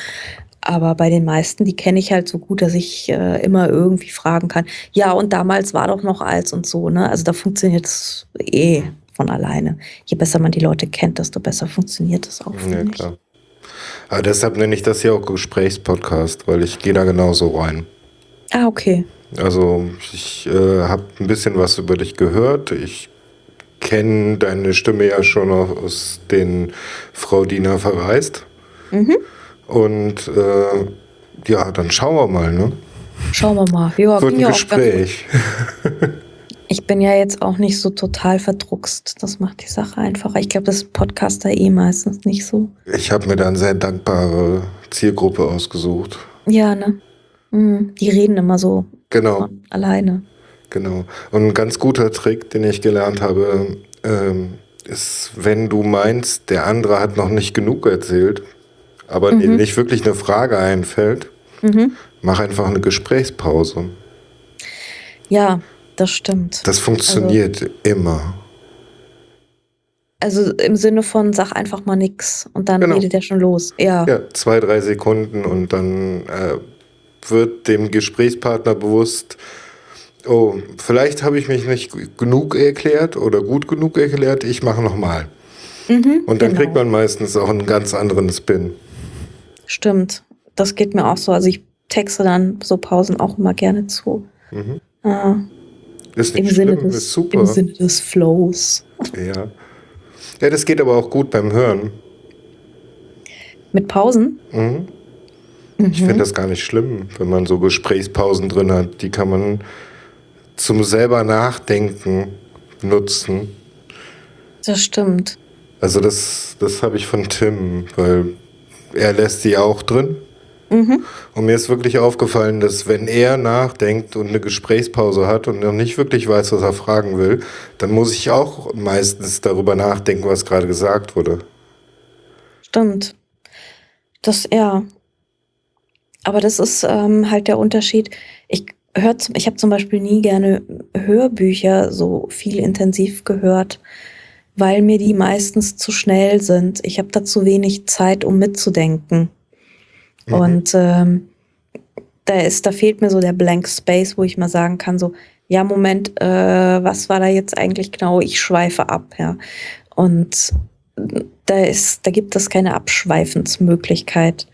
Aber bei den meisten, die kenne ich halt so gut, dass ich äh, immer irgendwie fragen kann. Ja, und damals war doch noch als und so, ne? Also da funktioniert es eh von alleine. Je besser man die Leute kennt, desto besser funktioniert es auch. Ja, finde ich. Aber deshalb nenne ich das hier auch Gesprächspodcast, weil ich gehe da genauso rein. Ah, okay. Also ich äh, habe ein bisschen was über dich gehört. Ich kenne deine Stimme ja schon aus den Frau Diener verreist. Mhm. Und äh, ja, dann schauen wir mal, ne? Schauen wir mal. Ja, bin ein ja auch ganz, Gespräch. ich bin ja jetzt auch nicht so total verdruckst. Das macht die Sache einfacher. Ich glaube, das ist Podcaster eh meistens nicht so. Ich habe mir da eine sehr dankbare Zielgruppe ausgesucht. Ja, ne? Mhm. Die reden immer so Genau, alleine. genau. Und ein ganz guter Trick, den ich gelernt habe, ähm, ist, wenn du meinst, der andere hat noch nicht genug erzählt, aber dir nicht wirklich eine Frage einfällt, Mhm. mach einfach eine Gesprächspause. Ja, das stimmt. Das funktioniert immer. Also im Sinne von, sag einfach mal nix und dann Genau. redet er schon los. Ja. Ja, zwei, drei Sekunden und dann äh, wird dem Gesprächspartner bewusst, oh, vielleicht habe ich mich nicht genug erklärt oder gut genug erklärt, ich mache nochmal. Mhm, Und dann genau. kriegt man meistens auch einen ganz anderen Spin. Stimmt. Das geht mir auch so. Also ich texte dann so Pausen auch immer gerne zu. Mhm. Äh, Ist im, nicht Sinne schlimm, des, ist super. Im Sinne des Flows. Ja. ja, das geht aber auch gut beim Hören. Mit Pausen? Mhm. Mhm. Ich finde das gar nicht schlimm, wenn man so Gesprächspausen drin hat. Die kann man zum selber Nachdenken nutzen. Das stimmt. Also das, das habe ich von Tim, weil er lässt die auch drin. Mhm. Und mir ist wirklich aufgefallen, dass wenn er nachdenkt und eine Gesprächspause hat und noch nicht wirklich weiß, was er fragen will, dann muss ich auch meistens darüber nachdenken, was gerade gesagt wurde. Stimmt. Das, ja. Aber das ist ähm, halt der Unterschied. Ich hör, zum- ich habe zum Beispiel nie gerne Hörbücher so viel intensiv gehört, weil mir die meistens zu schnell sind. Ich habe da zu wenig Zeit, um mitzudenken. Mhm. Und ähm, da ist, da fehlt mir so der Blank Space, wo ich mal sagen kann, so, ja, Moment, äh, was war da jetzt eigentlich genau? Ich schweife ab, ja. Und da ist, da gibt es keine Abschweifensmöglichkeit.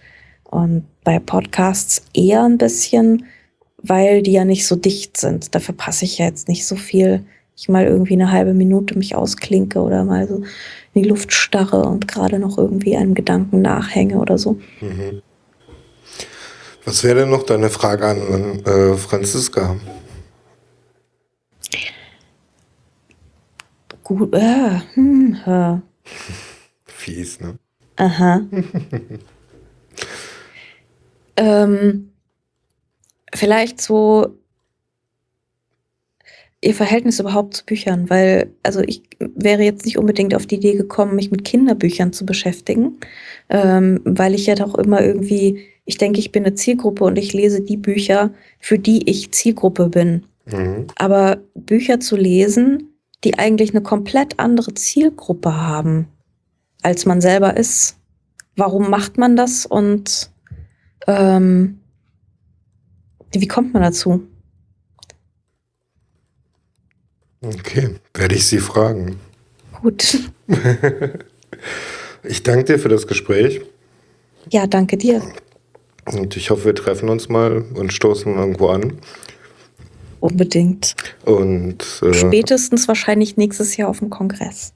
Und bei Podcasts eher ein bisschen, weil die ja nicht so dicht sind. Dafür passe ich ja jetzt nicht so viel. Ich mal irgendwie eine halbe Minute mich ausklinke oder mal so in die Luft starre und gerade noch irgendwie einem Gedanken nachhänge oder so. Mhm. Was wäre denn noch deine Frage an äh, Franziska? Gut, äh, hm, äh, Fies, ne? aha. ähm, vielleicht so ihr Verhältnis überhaupt zu Büchern, weil, also ich wäre jetzt nicht unbedingt auf die Idee gekommen, mich mit Kinderbüchern zu beschäftigen, ähm, weil ich ja doch immer irgendwie, ich denke, ich bin eine Zielgruppe und ich lese die Bücher, für die ich Zielgruppe bin. Mhm. Aber Bücher zu lesen, die eigentlich eine komplett andere Zielgruppe haben, als man selber ist. Warum macht man das und ähm, wie kommt man dazu? Okay, werde ich sie fragen. Gut. Ich danke dir für das Gespräch Ja, danke dir. Und ich hoffe, wir treffen uns mal und stoßen irgendwo an. Unbedingt. Und äh, Spätestens wahrscheinlich nächstes Jahr auf dem Kongress.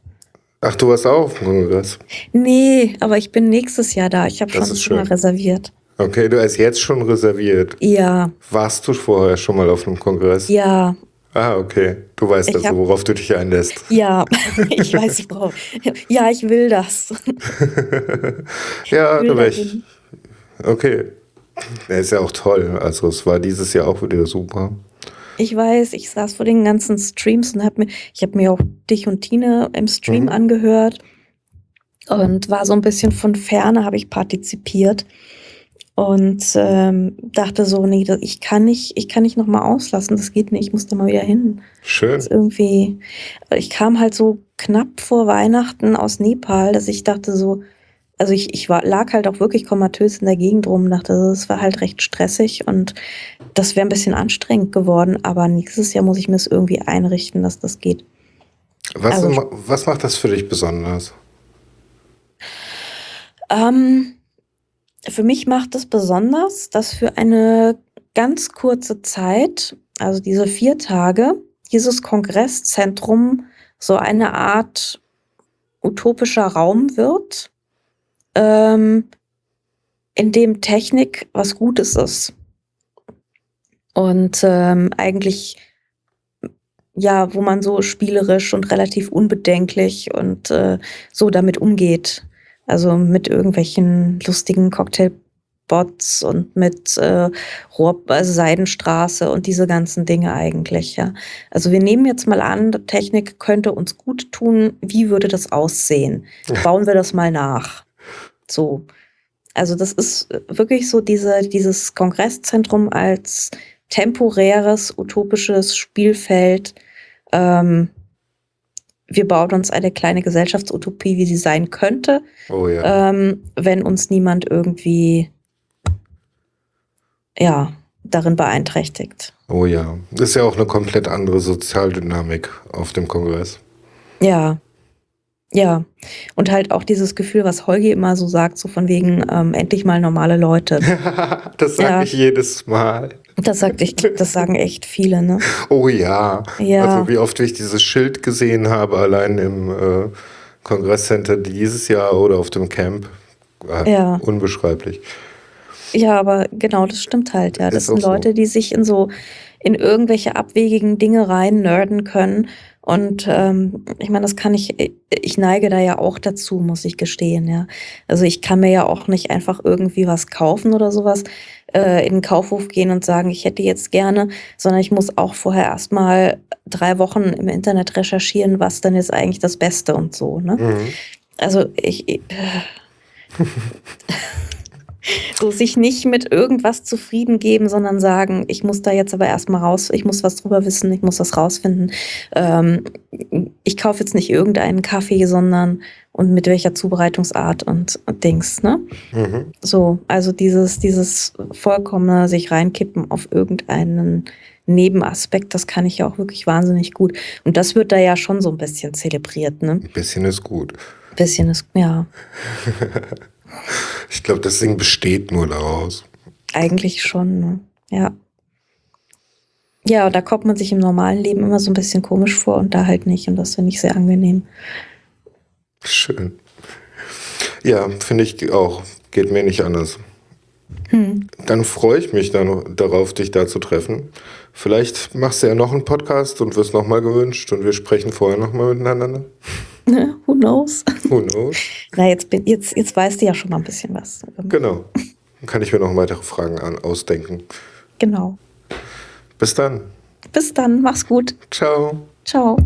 ach, du warst auch auf dem Kongress. Nee, aber ich bin nächstes Jahr da. Ich habe schon mal reserviert. Okay, du hast jetzt schon reserviert. Ja, Warst du vorher schon mal auf einem Kongress? ja, Ah, okay. Du weißt Ich also, worauf du dich einlässt. ja. ich weiß, ich brauche. Ja, ich will das. ja, Ich will da ich. Okay. Er ist ja auch toll. Also es war dieses Jahr auch wieder super. Ich weiß, ich saß vor den ganzen Streams und habe mir, ich habe mir auch dich und Tine im Stream Mhm. angehört und war so ein bisschen von ferne, habe ich partizipiert und ähm, dachte so, nee, ich kann nicht, ich kann nicht noch mal auslassen, das geht nicht, ich muss da mal wieder hin. Schön. Das irgendwie, ich kam halt so knapp vor Weihnachten aus Nepal, dass ich dachte so, also ich, ich war, lag halt auch wirklich komatös in der Gegend rum, und dachte, es war halt recht stressig und das wäre ein bisschen anstrengend geworden, aber nächstes Jahr muss ich mir es irgendwie einrichten, dass das geht. Was, Also- was macht das für dich besonders? Ähm, für mich macht es besonders, dass für eine ganz kurze Zeit, also diese vier Tage, dieses Kongresszentrum so eine Art utopischer Raum wird, ähm, in dem Technik was Gutes ist. Und ähm, eigentlich, ja, wo man so spielerisch und relativ unbedenklich und äh, so damit umgeht. Also mit irgendwelchen lustigen Bots und mit äh, Rohr, also Seidenstraße und diese ganzen Dinge eigentlich, ja. Also wir nehmen jetzt mal an, Technik könnte uns gut tun. Wie würde das aussehen? Bauen wir das mal nach. So. Also das ist wirklich so diese, dieses Kongresszentrum als temporäres, utopisches Spielfeld. Ähm, wir bauen uns eine kleine Gesellschaftsutopie, wie sie sein könnte, Oh ja. ähm, wenn uns niemand irgendwie ja, darin beeinträchtigt. Oh ja. Das ist ja auch eine komplett andere Sozialdynamik auf dem Kongress. Ja. Ja. Und halt auch dieses Gefühl, was Holgi immer so sagt, so von wegen ähm, endlich mal normale Leute. das sage Ja. ich jedes Mal. Das sagt ich, das sagen echt viele, ne? Oh ja. Ja. Also wie oft ich dieses Schild gesehen habe, allein im äh, Kongresscenter dieses Jahr oder auf dem Camp. Äh, Ja. Unbeschreiblich. Ja, aber genau, das stimmt halt, ja. Das Ist sind auch so. Leute, die sich in so, in irgendwelche abwegigen Dinge rein nerden können. Und ähm, ich meine, das kann ich, ich neige da ja auch dazu, muss ich gestehen, ja. Also ich kann mir ja auch nicht einfach irgendwie was kaufen oder sowas, äh, in den Kaufhof gehen und sagen, ich hätte jetzt gerne, sondern ich muss auch vorher erstmal drei Wochen im Internet recherchieren, was denn jetzt eigentlich das Beste und so, ne? Mhm. Also ich. ich so sich nicht mit irgendwas zufrieden geben, sondern sagen, ich muss da jetzt aber erstmal raus, ich muss was drüber wissen, ich muss was rausfinden. Ähm, ich kaufe jetzt nicht irgendeinen Kaffee, sondern und mit welcher Zubereitungsart und, und Dings, ne? Mhm. So, also dieses, dieses vollkommene sich reinkippen auf irgendeinen Nebenaspekt, das kann ich ja auch wirklich wahnsinnig gut. Und das wird da ja schon so ein bisschen zelebriert, ne? Ein bisschen ist gut. Bisschen ist, ja, Ich glaube, das Ding besteht nur daraus. eigentlich schon, ne? Ja. Ja, und da kommt man sich im normalen Leben immer so ein bisschen komisch vor und da halt nicht. Und das finde ich sehr angenehm. Schön. Ja, finde ich auch. Geht mir nicht anders. Hm. Dann freue ich mich dann darauf, dich da zu treffen. Vielleicht machst du ja noch einen Podcast und wirst nochmal gewünscht und wir sprechen vorher nochmal miteinander. Who knows? Who knows? Na, jetzt, bin, jetzt, jetzt weißt du ja schon mal ein bisschen was. Genau. Dann kann ich mir noch weitere Fragen an, ausdenken. Genau. Bis dann. Bis dann, mach's gut. Ciao. Ciao.